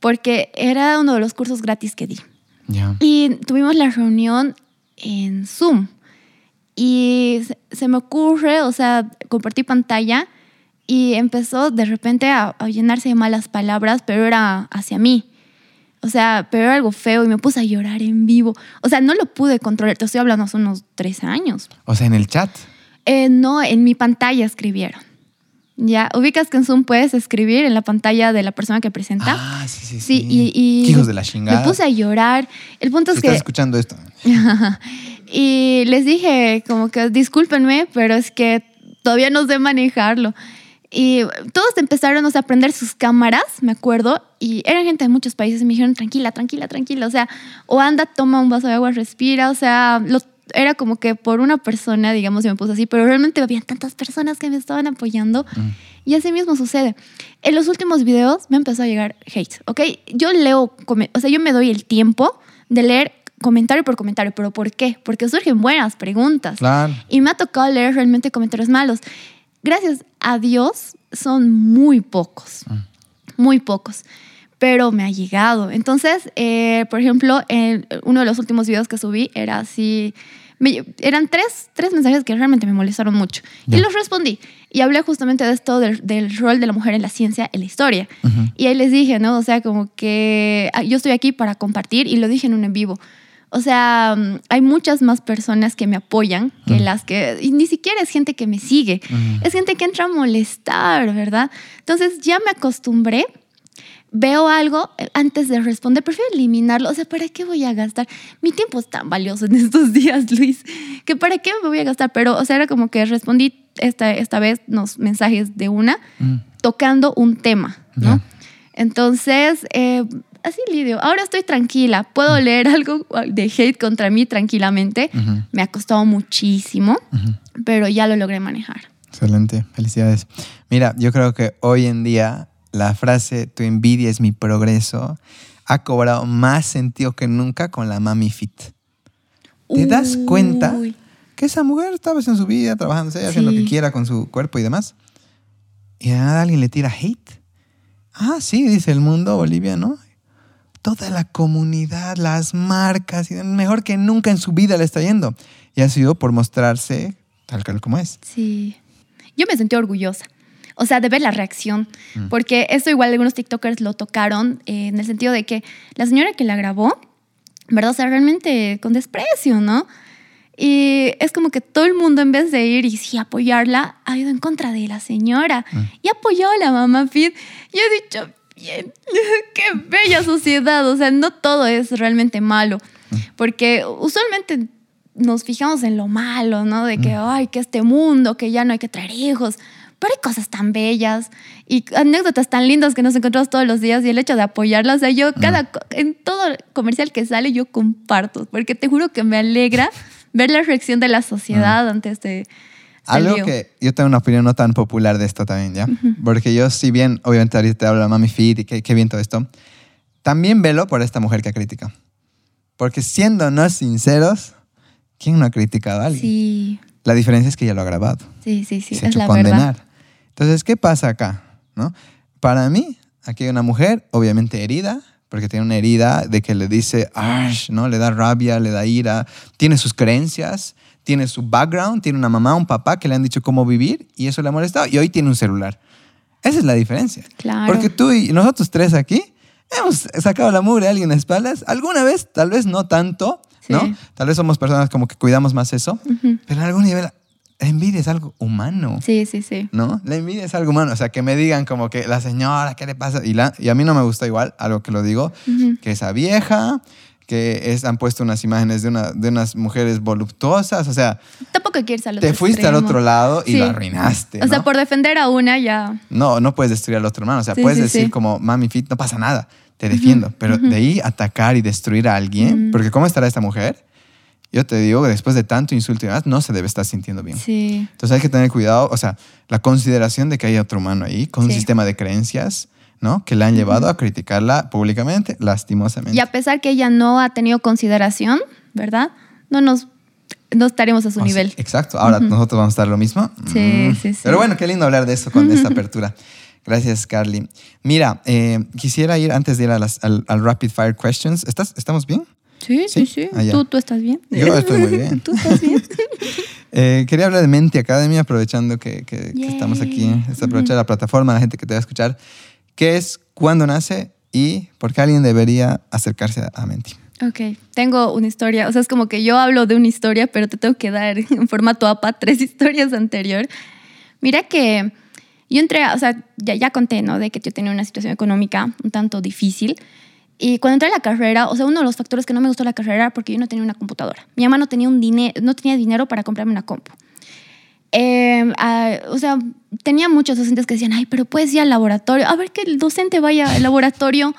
porque era uno de los cursos gratis que di. Ya. Y tuvimos la reunión en Zoom. Y se, se me ocurre, o sea, compartí pantalla y empezó de repente a, a llenarse de malas palabras, pero era hacia mí. O sea, pero era algo feo y me puse a llorar en vivo. O sea, no lo pude controlar. Te estoy hablando hace unos tres años. O sea, en el chat. Eh, no, en mi pantalla escribieron. Ya, ubicas que en Zoom puedes escribir en la pantalla de la persona que presenta. Ah, sí, sí, Sí, y, y Qué hijos de la chingada. me puse a llorar. El punto es estás que escuchando esto. (laughs) y les dije como que discúlpenme, pero es que todavía no sé manejarlo. Y todos empezaron o sea, a prender sus cámaras, me acuerdo, y eran gente de muchos países y me dijeron, tranquila, tranquila, tranquila, o sea, o anda, toma un vaso de agua, respira, o sea, lo- era como que por una persona, digamos, y me puse así, pero realmente había tantas personas que me estaban apoyando Mm. y así mismo sucede. En los últimos videos me empezó a llegar hate, ¿ok? Yo leo, o sea, yo me doy el tiempo de leer comentario por comentario, pero ¿por qué? Porque surgen buenas preguntas. Claro. Y me ha tocado leer realmente comentarios malos. Gracias a Dios son muy pocos, muy pocos, pero me ha llegado. Entonces, eh, por ejemplo, en uno de los últimos videos que subí era así, me- eran tres, tres mensajes que realmente me molestaron mucho. Ya. Y los respondí. Y hablé justamente de esto, del, del rol de la mujer en la ciencia, en la historia. Ujú. Y ahí les dije, ¿no? O sea, como que ah, yo estoy aquí para compartir y lo dije en un en vivo. O sea, mm, hay muchas más personas que me apoyan que Mm. las que... Y ni siquiera es gente que me sigue. Ujú. Es gente que entra a molestar, ¿verdad? Entonces ya me acostumbré. Veo algo eh, antes de responder, prefiero eliminarlo. O sea, ¿para qué voy a gastar? Mi tiempo es tan valioso en (laughs) estos días, Luis, que ¿para qué me voy a gastar? Pero, o sea, era como que respondí esta, esta vez los mensajes de una Mm. tocando un tema, ¿no? Entonces, eh, así lidio. Ahora estoy tranquila. Puedo leer algo de hate contra mí tranquilamente. Me ha costado muchísimo, pero ya lo logré manejar. Excelente, felicidades. Mira, yo creo que hoy en día la frase tu envidia es mi progreso ha cobrado más sentido que nunca con la Mami Fit. ¿Te das cuenta? Que esa mujer estaba en su vida, trabajando, haciendo lo que quiera con su cuerpo y demás. Y de nada alguien le tira hate. Ah, sí, dice el mundo boliviano. Toda la comunidad, las marcas, mejor que nunca en su vida le está yendo. Y ha sido por mostrarse tal cual como es. Sí. Yo me sentí orgullosa. O sea, de ver la reacción. Mm. Porque eso igual algunos TikTokers lo tocaron eh, en el sentido de que la señora que la grabó, ¿verdad? O sea, realmente con desprecio, ¿no? Y es como que todo el mundo en vez de ir y sí apoyarla, ha ido en contra de la señora. Mm. Y apoyó a la mamá Fit. Y he dicho, bien, (laughs) qué bella sociedad. O sea, no todo es realmente malo. Porque usualmente nos fijamos en lo malo, ¿no? De que, ay, que este mundo, que ya no hay que traer hijos. Pero hay cosas tan bellas y anécdotas tan lindas que nos encontramos todos los días y el hecho de apoyarlas, o sea, yo cada, en todo comercial que sale yo comparto, porque te juro que me alegra (laughs) ver la reacción de la sociedad ante este, Algo lío. que yo tengo una opinión no tan popular de esto también, ¿ya? Porque yo, si bien, obviamente ahorita te hablo de Mami Fit y qué, qué bien todo esto, también velo por esta mujer que critica. Porque siéndonos sinceros, ¿quién no ha criticado a alguien? Sí, La diferencia es que ella lo ha grabado. sí, sí, sí, se ha es hecho la condenar. verdad. Entonces, ¿qué pasa acá? ¿No? Para mí, aquí hay una mujer, obviamente herida, porque tiene una herida de que le dice, "Ash", ¿no? Le da rabia, le da ira, tiene sus creencias, tiene su background, tiene una mamá, un papá que le han dicho cómo vivir y eso le ha molestado y hoy tiene un celular. Esa es la diferencia. Claro. Porque tú y nosotros tres aquí hemos sacado la mugre a alguien a espaldas. Alguna vez, tal vez no tanto, ¿no? Tal vez somos personas como que cuidamos más eso, pero en algún nivel la envidia es algo humano. Sí, sí, sí. ¿No? La envidia es algo humano. O sea, que me digan como que la señora, ¿qué le pasa? Y, la, y a mí no me gusta igual, algo que lo digo, que esa vieja, que es, han puesto unas imágenes de, una, de unas mujeres voluptuosas. O sea, Tampoco quieres al otro te fuiste al otro lado y Sí. lo arruinaste. O sea, por defender a una ya. No, no puedes destruir al otro hermano. O sea, Sí, puedes sí, decir como, mami fit, no pasa nada, te defiendo. Pero de ahí atacar y destruir a alguien, porque ¿cómo estará esta mujer? Yo te digo que después de tanto insulto y demás, no se debe estar sintiendo bien. Sí. Entonces hay que tener cuidado, o sea, la consideración de que hay otro humano ahí con un Sí. sistema de creencias, ¿no? Que la han llevado a criticarla públicamente, lastimosamente. Y a pesar que ella no ha tenido consideración, ¿verdad? No nos no estaremos a su O sea, nivel. exacto. Ahora nosotros vamos a estar lo mismo. Sí, Mm. sí, sí. Pero bueno, qué lindo hablar de eso con esta (laughs) apertura. Gracias, Carly. Mira, eh, quisiera ir antes de ir a las- al, al rapid fire questions. ¿Estás, ¿Estamos bien? Sí, Sí. sí. Ah. ¿Tú, tú estás bien. Yo estoy muy bien. (laughs) ¿Tú estás bien? (laughs) Eh, quería hablar de Menti Academy, aprovechando que, que- que estamos aquí. Es aprovechar la plataforma, la gente que te va a escuchar. ¿Qué es, cuándo nace y por qué alguien debería acercarse a, Menti? Ok, tengo una historia. O sea, es como que yo hablo de una historia, pero te tengo que dar en formato APA tres (laughs) historias anterior. Mira que yo entré, o sea, ya, ya conté, ¿no? De que yo tenía una situación económica un tanto difícil. Y cuando entré a la carrera, o sea, uno de los factores que no me gustó la carrera era porque yo no tenía una computadora. Mi mamá no tenía, un no tenía dinero para comprarme una compu. Eh, o sea, tenía muchos docentes que decían, ay, pero puedes ir al laboratorio. A ver que el docente vaya al laboratorio,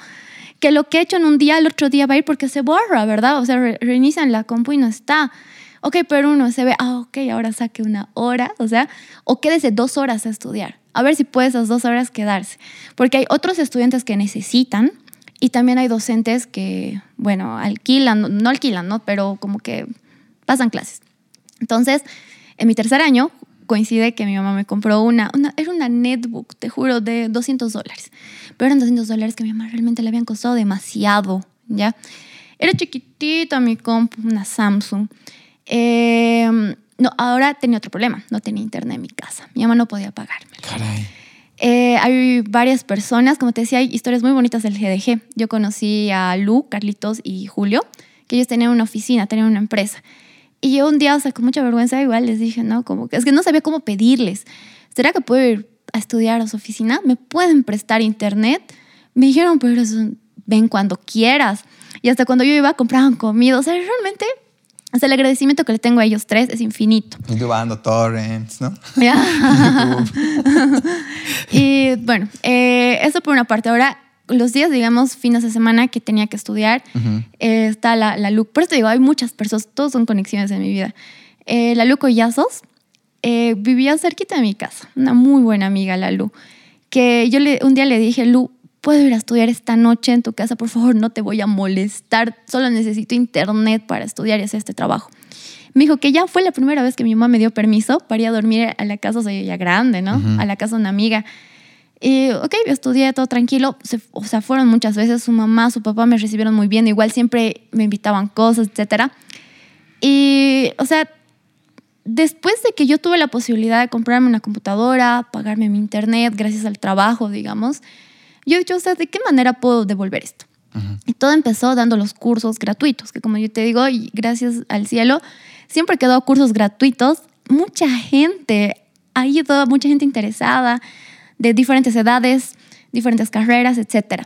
que lo que he hecho en un día, el otro día va a ir porque se borra, ¿verdad? O sea, re- reinician la compu y no está. Ok, pero uno se ve, ah, ok, ahora saque una hora, o sea, o quédese dos horas a estudiar. A ver si puede esas dos horas quedarse. Porque hay otros estudiantes que necesitan y también hay docentes que, bueno, alquilan, no alquilan, ¿no? Pero como que pasan clases. Entonces, en mi tercer año coincide que mi mamá me compró una, una era una netbook, te juro, de 200 dólares. Pero eran 200 dólares que a mi mamá realmente le habían costado demasiado, ¿ya? Era chiquitita mi compu, una Samsung. Eh, no, ahora tenía otro problema, no tenía internet en mi casa. Mi mamá no podía pagarme. Caray. Eh, hay varias personas, como te decía, hay historias muy bonitas del GDG. Yo conocí a Lu, Carlitos y Julio, que ellos tenían una oficina, tenían una empresa. Y yo un día, o sea, con mucha vergüenza, igual les dije, no, como que es que no sabía cómo pedirles. ¿Será que puedo ir a estudiar a su oficina? ¿Me pueden prestar internet? Me dijeron, pero eso, ven cuando quieras. Y hasta cuando yo iba, compraban comida. O sea, realmente, hasta el agradecimiento que le tengo a ellos tres es infinito. Bajando torrents, ¿no? (laughs) Ya. (laughs) y bueno, eh, eso por una parte. Ahora, los días, digamos, fines de semana que tenía que estudiar, Ujú. eh, está la, la LUC. Por eso te digo, hay muchas personas, todos son conexiones en mi vida. Eh, la LUC Collazos eh, vivía cerquita de mi casa, una muy buena amiga, la Lu, que yo le, un día le dije, Lu, ¿puedo ir a estudiar esta noche en tu casa? Por favor, no te voy a molestar, solo necesito internet para estudiar y hacer este trabajo. Me dijo que ya fue la primera vez que mi mamá me dio permiso para ir a dormir a la casa, sea, ya grande, ¿no? Ujú. A la casa de una amiga. Y, ok, yo estudié todo tranquilo. Se- o sea, fueron muchas veces. Su mamá, su papá me recibieron muy bien. Igual siempre me invitaban cosas, etc. Y, o sea, después de que yo tuve la posibilidad de comprarme una computadora, pagarme mi internet, gracias al trabajo, digamos, yo he dicho, o sea, ¿de qué manera puedo devolver esto? Ujú. Y todo empezó dando los cursos gratuitos, que como yo te digo, y gracias al cielo, siempre que he dado cursos gratuitos, mucha gente ha ido, mucha gente interesada, de diferentes edades, diferentes carreras, etc.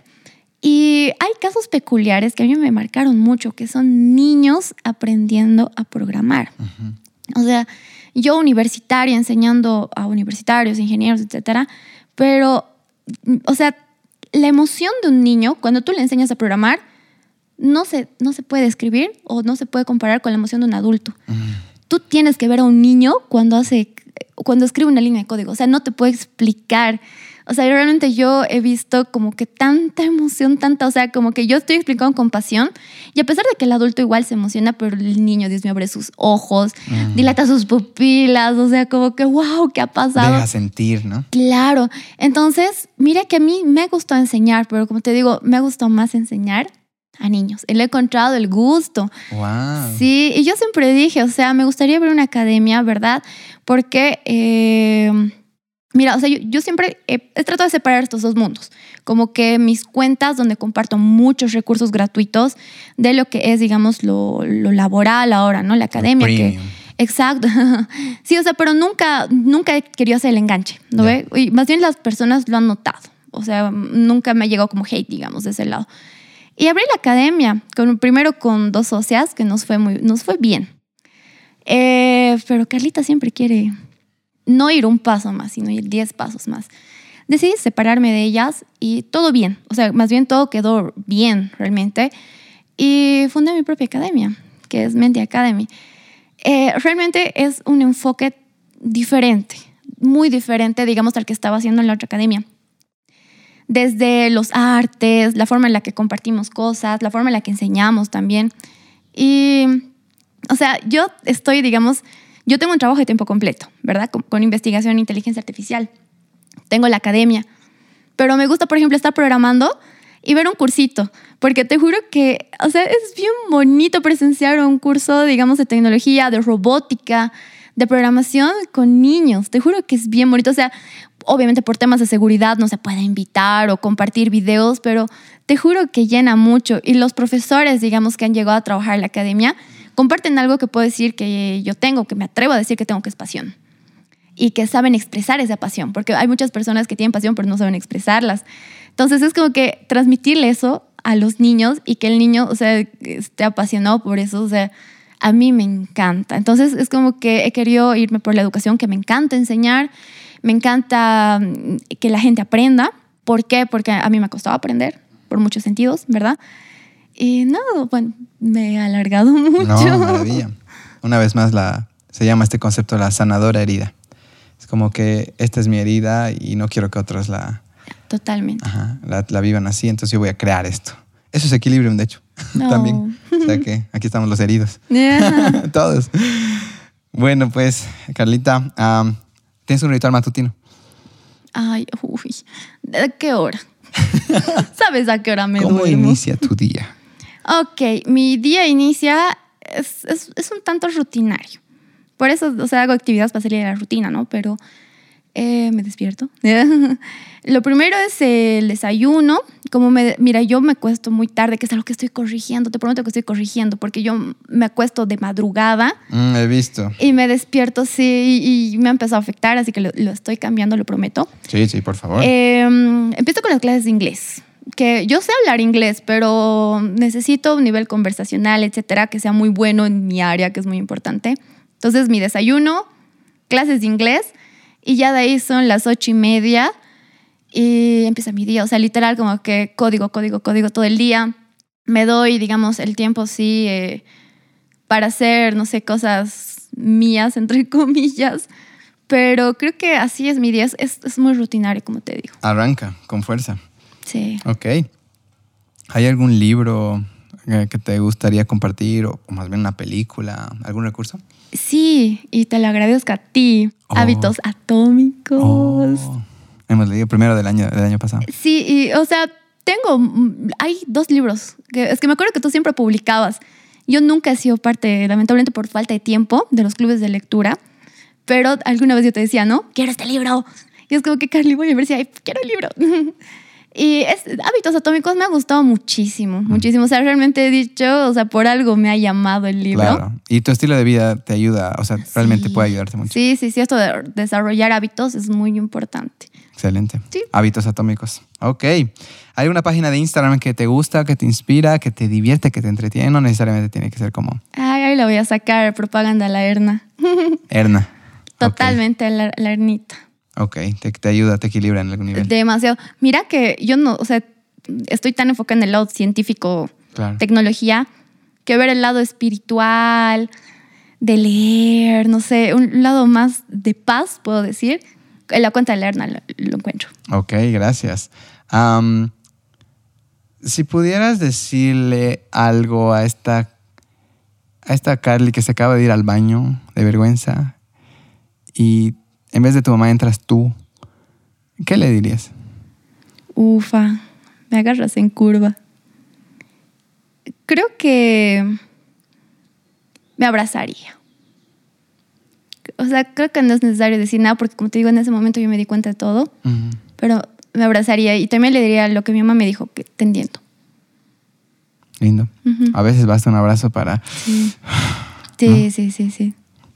Y hay casos peculiares que a mí me marcaron mucho, que son niños aprendiendo a programar. Ujú. O sea, yo universitaria enseñando a universitarios, ingenieros, etcétera, pero, o sea, la emoción de un niño cuando tú le enseñas a programar no se, no se puede describir o no se puede comparar con la emoción de un adulto. Tú tienes que ver a un niño cuando hace, cuando escribe una línea de código, o sea, no te puede explicar. O sea, realmente yo he visto como que tanta emoción, tanta, o sea, como que yo estoy explicando con pasión y a pesar de que el adulto igual se emociona, pero el niño, Dios mío, abre sus ojos, Mm. dilata sus pupilas, o sea, como que, wow, ¿qué ha pasado? Deja sentir, ¿no? Claro. Entonces, mira que a mí me gustó enseñar, pero como te digo, me gustó más enseñar a niños. Le he encontrado el gusto. Wow. Sí, y yo siempre dije, o sea, me gustaría ver una academia, ¿verdad? Porque, eh, Mira, o sea, yo, yo siempre he, he, tratado de separar estos dos mundos, como que mis cuentas donde comparto muchos recursos gratuitos de lo que es, digamos, lo, lo laboral ahora, ¿no? La academia. Que, exacto. (laughs) sí, o sea, pero nunca, nunca he querido hacer el enganche, ¿no ve? Y más bien las personas lo han notado. O sea, nunca me ha llegado como hate, digamos, de ese lado. Y abrí la academia, con, primero con dos socias, que nos fue, muy, nos fue bien. Eh, pero Carlita siempre quiere no ir un paso más, sino ir diez pasos más. Decidí separarme de ellas y todo bien, o sea, más bien todo quedó bien realmente. Y fundé mi propia academia, que es Mente Academy. Eh, realmente es un enfoque diferente, muy diferente, digamos, al que estaba haciendo en la otra academia. Desde los artes, la forma en la que compartimos cosas, la forma en la que enseñamos también. Y, o sea, yo estoy, digamos, yo tengo un trabajo de tiempo completo, ¿verdad? Con, investigación en inteligencia artificial. Tengo la academia. Pero me gusta, por ejemplo, estar programando y ver un cursito, porque te juro que, o sea, es bien bonito presenciar un curso, digamos, de tecnología, de robótica, de programación con niños. Te juro que es bien bonito. O sea, obviamente por temas de seguridad no se puede invitar o compartir videos, pero te juro que llena mucho. Y los profesores, digamos, que han llegado a trabajar en la academia, comparten algo que puedo decir que yo tengo, que me atrevo a decir que tengo, que es pasión. Y que saben expresar esa pasión, porque hay muchas personas que tienen pasión pero no saben expresarlas. Entonces es como que transmitirle eso a los niños y que el niño, o sea, esté apasionado por eso, o sea, a mí me encanta. Entonces es como que he querido irme por la educación, que me encanta enseñar, me encanta mm, que la gente aprenda. ¿Por qué? Porque a mí me ha costado aprender, por muchos sentidos, ¿verdad? Y no, bueno, me he alargado (laughs) mucho. No, maravilla. Una vez más, la, se llama este concepto la sanadora herida. Es como que esta es mi herida y no quiero que otros la... Totalmente. Ajá, la, vivan así, entonces yo voy a crear esto. Eso es equilibrium, de hecho, (laughs) también. O sea que (laughs) aquí estamos los heridos. Todos. Bueno, pues, Carlita, ¿tienes un ritual matutino? Ay, uy. ¿De qué hora? ¿Sabes a qué hora me ¿Cómo inicia tu día? Ok, mi día inicia, es, es, es, un tanto rutinario. Por eso, o sea, hago actividades para salir de la rutina, ¿no? Pero eh, me despierto. (laughs) Lo primero es el desayuno. Como me, mira, yo me acuesto muy tarde, que es algo que estoy corrigiendo. Te prometo que estoy corrigiendo, porque yo me acuesto de madrugada. Mm, he visto. Y me despierto, sí, y, me ha empezado a afectar, así que lo, lo estoy cambiando, lo prometo. Sí, sí, por favor. Eh, empiezo con las clases de inglés que yo sé hablar inglés, pero necesito un nivel conversacional, etcétera, que sea muy bueno en mi área, que es muy importante. Entonces, mi desayuno, clases de inglés, y ya de ahí son las ocho y media y empieza mi día. O sea, literal, como que código, código, código todo el día. Me doy, digamos, el tiempo, sí, eh, para hacer, no sé, cosas mías, entre (laughs) comillas. Pero creo que así es mi día. Es, es muy rutinario, como te digo. Arranca, con fuerza. Sí. Ok. ¿Hay algún libro eh, que te gustaría compartir o, más bien una película, algún recurso? Sí, y te lo agradezco a ti. Oh. Hábitos atómicos. Oh. Hemos leído primero del año, del año pasado. Sí, y, o sea, tengo, hay dos libros. Que, es que me acuerdo que tú siempre publicabas. Yo nunca he sido parte, lamentablemente por falta de tiempo, de los clubes de lectura, pero alguna vez yo te decía, ¿no? Quiero este libro. Y es como que, Carly, voy a ver si hay, quiero el libro. (laughs) Y es, Hábitos Atómicos me ha gustado muchísimo, muchísimo. O sea, realmente he dicho, o sea, por algo me ha llamado el libro. Claro. Y tu estilo de vida te ayuda, o sea, realmente puede ayudarte mucho. Sí, sí, sí, esto de desarrollar hábitos es muy importante. Excelente. Sí. Hábitos Atómicos. Ok. ¿Hay una página de Instagram que te gusta, que te inspira, que te divierte, que te entretiene? No necesariamente tiene que ser como... Ay, ahí la voy a sacar, propaganda a la Erna. (laughs) Erna. Totalmente, la, la Ernita. Ok, te, te, ayuda, te equilibra en algún nivel. Demasiado. Mira que yo no, o sea, estoy tan enfocada en el lado científico, tecnología, que ver el lado espiritual, de leer, no sé, un lado más de paz, puedo decir. En la cuenta de leer lo, lo encuentro. Ok, gracias. si pudieras decirle algo a esta, a esta Carly que se acaba de ir al baño de vergüenza y en vez de tu mamá entras tú, ¿qué le dirías? Ufa, me agarras en curva. Creo que me abrazaría. o sea, creo que no es necesario decir nada porque como te digo, en ese momento yo me di cuenta de todo, pero me abrazaría y también le diría lo que mi mamá me dijo, que te entiendo. Lindo. A veces basta un abrazo para... Sí, (sighs) sí, sí, sí, sí.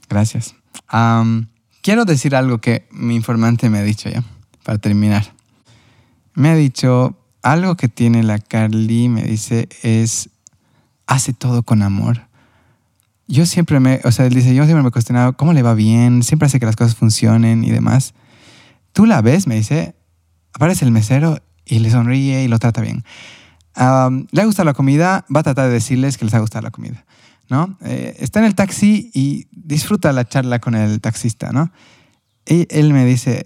Gracias. Am, quiero decir algo que mi informante me ha dicho ya, para terminar. Me ha dicho, algo que tiene la Carly, me dice, es, hace todo con amor. Yo siempre me, o sea, él dice, yo siempre me he cuestionado cómo le va bien, siempre hace que las cosas funcionen y demás. Tú la ves, me dice, aparece el mesero y le sonríe y lo trata bien. Le ha gustado la comida, va a tratar de decirles que les ha gustado la comida. ¿No? Eh, está en el taxi y disfruta la charla con el taxista, ¿no? Y él me dice,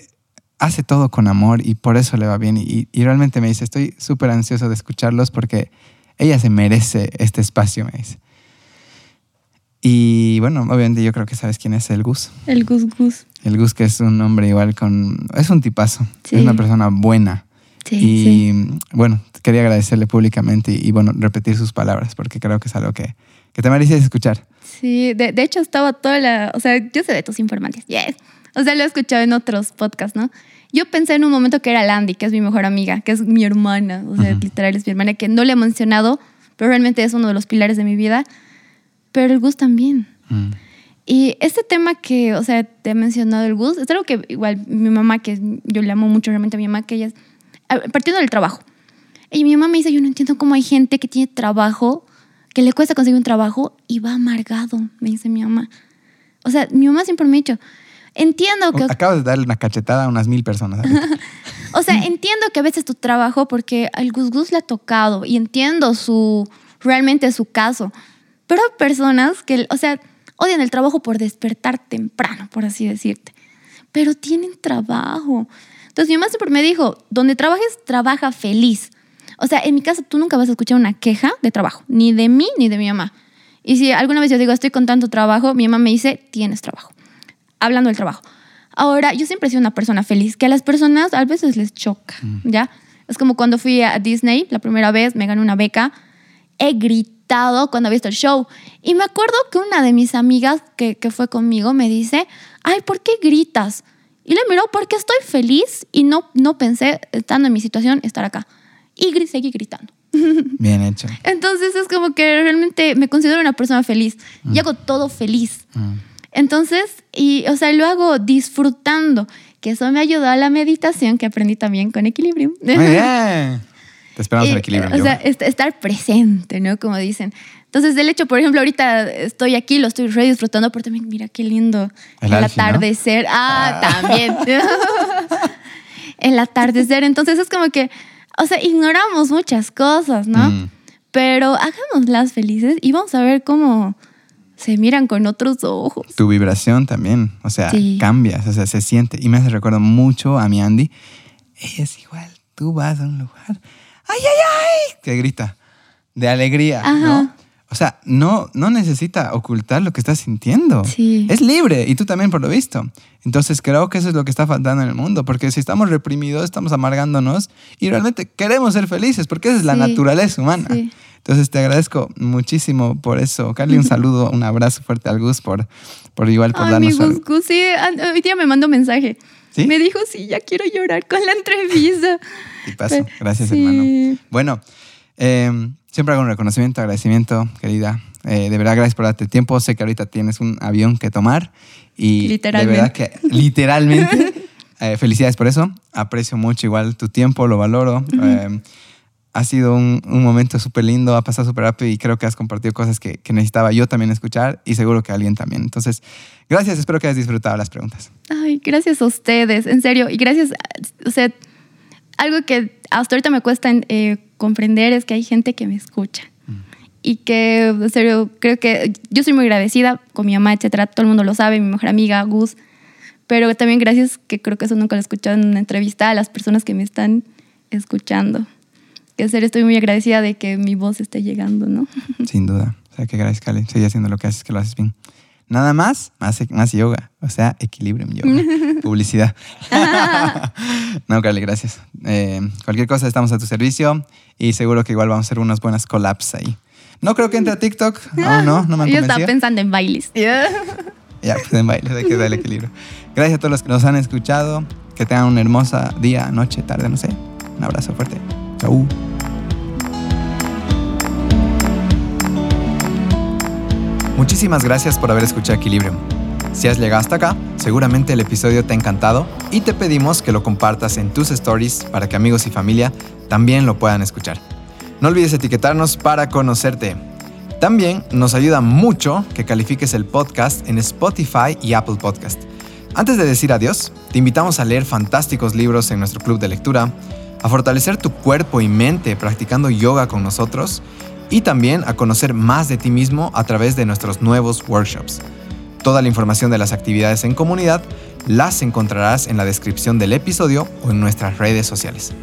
hace todo con amor y por eso le va bien. Y, y realmente me dice, estoy súper ansioso de escucharlos porque ella se merece este espacio, me dice. Y bueno, obviamente yo creo que sabes quién es el Gus. El Gus Gus. El Gus que es un hombre igual con... Es un tipazo. Sí. Es una persona buena. Sí, y sí. bueno, quería agradecerle públicamente y, y, bueno, repetir sus palabras porque creo que es algo que, que te mereces escuchar. Sí, de, de, hecho estaba toda la, o sea, yo sé de tus informantes, yes. O sea, lo he escuchado en otros podcasts, ¿no? Yo pensé en un momento que era Landy, que es mi mejor amiga, que es mi hermana, o sea, uh -huh. literal es mi hermana, que no le he mencionado, pero realmente es uno de los pilares de mi vida, pero el Gus también. Mm. Y este tema que, o sea, te he mencionado el Gus, es algo que igual mi mamá, que yo le amo mucho realmente a mi mamá, que ella es, partiendo del trabajo. Y mi mamá me dice, yo no entiendo cómo hay gente que tiene trabajo, que le cuesta conseguir un trabajo y va amargado, me dice mi mamá. O sea, mi mamá siempre me ha dicho, entiendo que... Acabas de darle una cachetada a unas mil personas. (laughs) o sea, entiendo que a veces tu trabajo, porque al Gus Gus le ha tocado y entiendo su, realmente su caso, pero hay personas que, o sea, odian el trabajo por despertar temprano, por así decirte, pero tienen trabajo. Entonces mi mamá siempre me dijo, donde trabajes, trabaja feliz. O sea, en mi casa tú nunca vas a escuchar una queja de trabajo, ni de mí ni de mi mamá. Y si alguna vez yo digo, estoy con tanto trabajo, mi mamá me dice, tienes trabajo. Hablando del trabajo. Ahora, yo siempre he sido una persona feliz, que a las personas a veces les choca, mm. ¿ya? Es como cuando fui a Disney la primera vez, me gané una beca, he gritado cuando he visto el show. Y me acuerdo que una de mis amigas que, que fue conmigo me dice, ay, ¿por qué gritas? Y le miró, porque estoy feliz y no, no pensé, estando en mi situación, estar acá y seguí gritando. (laughs) Bien hecho. Entonces es como que realmente me considero una persona feliz mm. y hago todo feliz. Mm. Entonces, y, o sea, lo hago disfrutando, que eso me ayudó a la meditación que aprendí también con Equilibrium. Muy bien. (laughs) Te esperamos el Equilibrium. O sea, estar presente, ¿no? Como dicen. Entonces, el hecho, por ejemplo, ahorita estoy aquí, lo estoy re disfrutando, pero también, mira qué lindo el, el alfie, atardecer. ¿no? Ah, ah, también. (laughs) el atardecer. Entonces, es como que o sea, ignoramos muchas cosas, ¿no? Mm. Pero hagámoslas felices y vamos a ver cómo se miran con otros ojos. Tu vibración también, o sea, sí. cambias, o sea, se siente. Y me hace recuerdo mucho a mi Andy. Ella es igual, tú vas a un lugar, ¡ay, ay, ay! Que grita, de alegría, Ajá. ¿no? O sea, no, no necesita ocultar lo que está sintiendo. Sí. Es libre y tú también por lo visto. Entonces creo que eso es lo que está faltando en el mundo, porque si estamos reprimidos, estamos amargándonos y realmente queremos ser felices, porque esa es la Sí. naturaleza humana. Sí. Entonces te agradezco muchísimo por eso. Carly, un (laughs) saludo, un abrazo fuerte al Gus por, por igual por Ay, mi darnos Gus algo. Gus, sí, hoy día me mandó mensaje. ¿Sí? Me dijo, sí, ya quiero llorar con la entrevista. (laughs) Tipazo. Gracias, Sí. hermano. Bueno, eh, siempre hago un reconocimiento, agradecimiento, querida. Eh, de verdad, gracias por darte tiempo. Sé que ahorita tienes un avión que tomar y Literalmente. de verdad que (laughs) literalmente eh, felicidades por eso. Aprecio mucho igual tu tiempo, lo valoro. Eh, ha sido un, un momento súper lindo, ha pasado súper rápido y creo que has compartido cosas que, que necesitaba yo también escuchar y seguro que alguien también. Entonces, gracias, espero que hayas disfrutado las preguntas. Ay, gracias a ustedes, en serio. Y gracias, o sea, algo que hasta ahorita me cuesta eh, comprender es que hay gente que me escucha. Y que, en serio, creo que yo soy muy agradecida con mi mamá, etcétera. Todo el mundo lo sabe, mi mejor amiga, Gus. Pero también gracias, que creo que eso nunca lo he escuchado en una entrevista, a las personas que me están escuchando. Que en serio, estoy muy agradecida de que mi voz esté llegando, ¿no? Sin duda. O sea, que gracias, Cali. Sigue haciendo lo que haces, que lo haces bien. Nada más, más, más yoga. O sea, equilibrio en yoga. (laughs) Publicidad. (laughs) no, Cali, gracias. Eh, cualquier cosa, estamos a tu servicio y seguro que igual vamos a hacer unas buenas collabs ahí. No creo que entre a TikTok. Aún no, no me han (laughs) Yo estaba pensando en bailes. Ya, pues en baile, hay que darle equilibrio. Gracias a todos los que nos han escuchado. Que tengan una hermosa día, noche, tarde, no sé. Un abrazo fuerte. Chau. Muchísimas gracias por haber escuchado Equilibrium. Si has llegado hasta acá, seguramente el episodio te ha encantado y te pedimos que lo compartas en tus stories para que amigos y familia también lo puedan escuchar. No olvides etiquetarnos para conocerte. También nos ayuda mucho que califiques el podcast en Spotify y Apple Podcast. Antes de decir adiós, te invitamos a leer fantásticos libros en nuestro club de lectura, a fortalecer tu cuerpo y mente practicando yoga con nosotros y también a conocer más de ti mismo a través de nuestros nuevos workshops. Toda la información de las actividades en comunidad las encontrarás en la descripción del episodio o en nuestras redes sociales.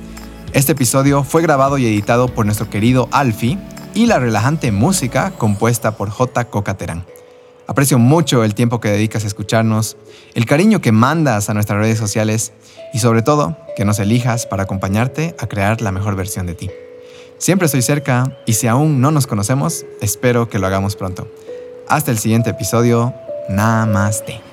Este episodio fue grabado y editado por nuestro querido Alfie y la relajante música compuesta por J. Cocaterán. Aprecio mucho el tiempo que dedicas a escucharnos, el cariño que mandas a nuestras redes sociales y sobre todo que nos elijas para acompañarte a crear la mejor versión de ti. Siempre estoy cerca y si aún no nos conocemos, espero que lo hagamos pronto. Hasta el siguiente episodio. Namaste.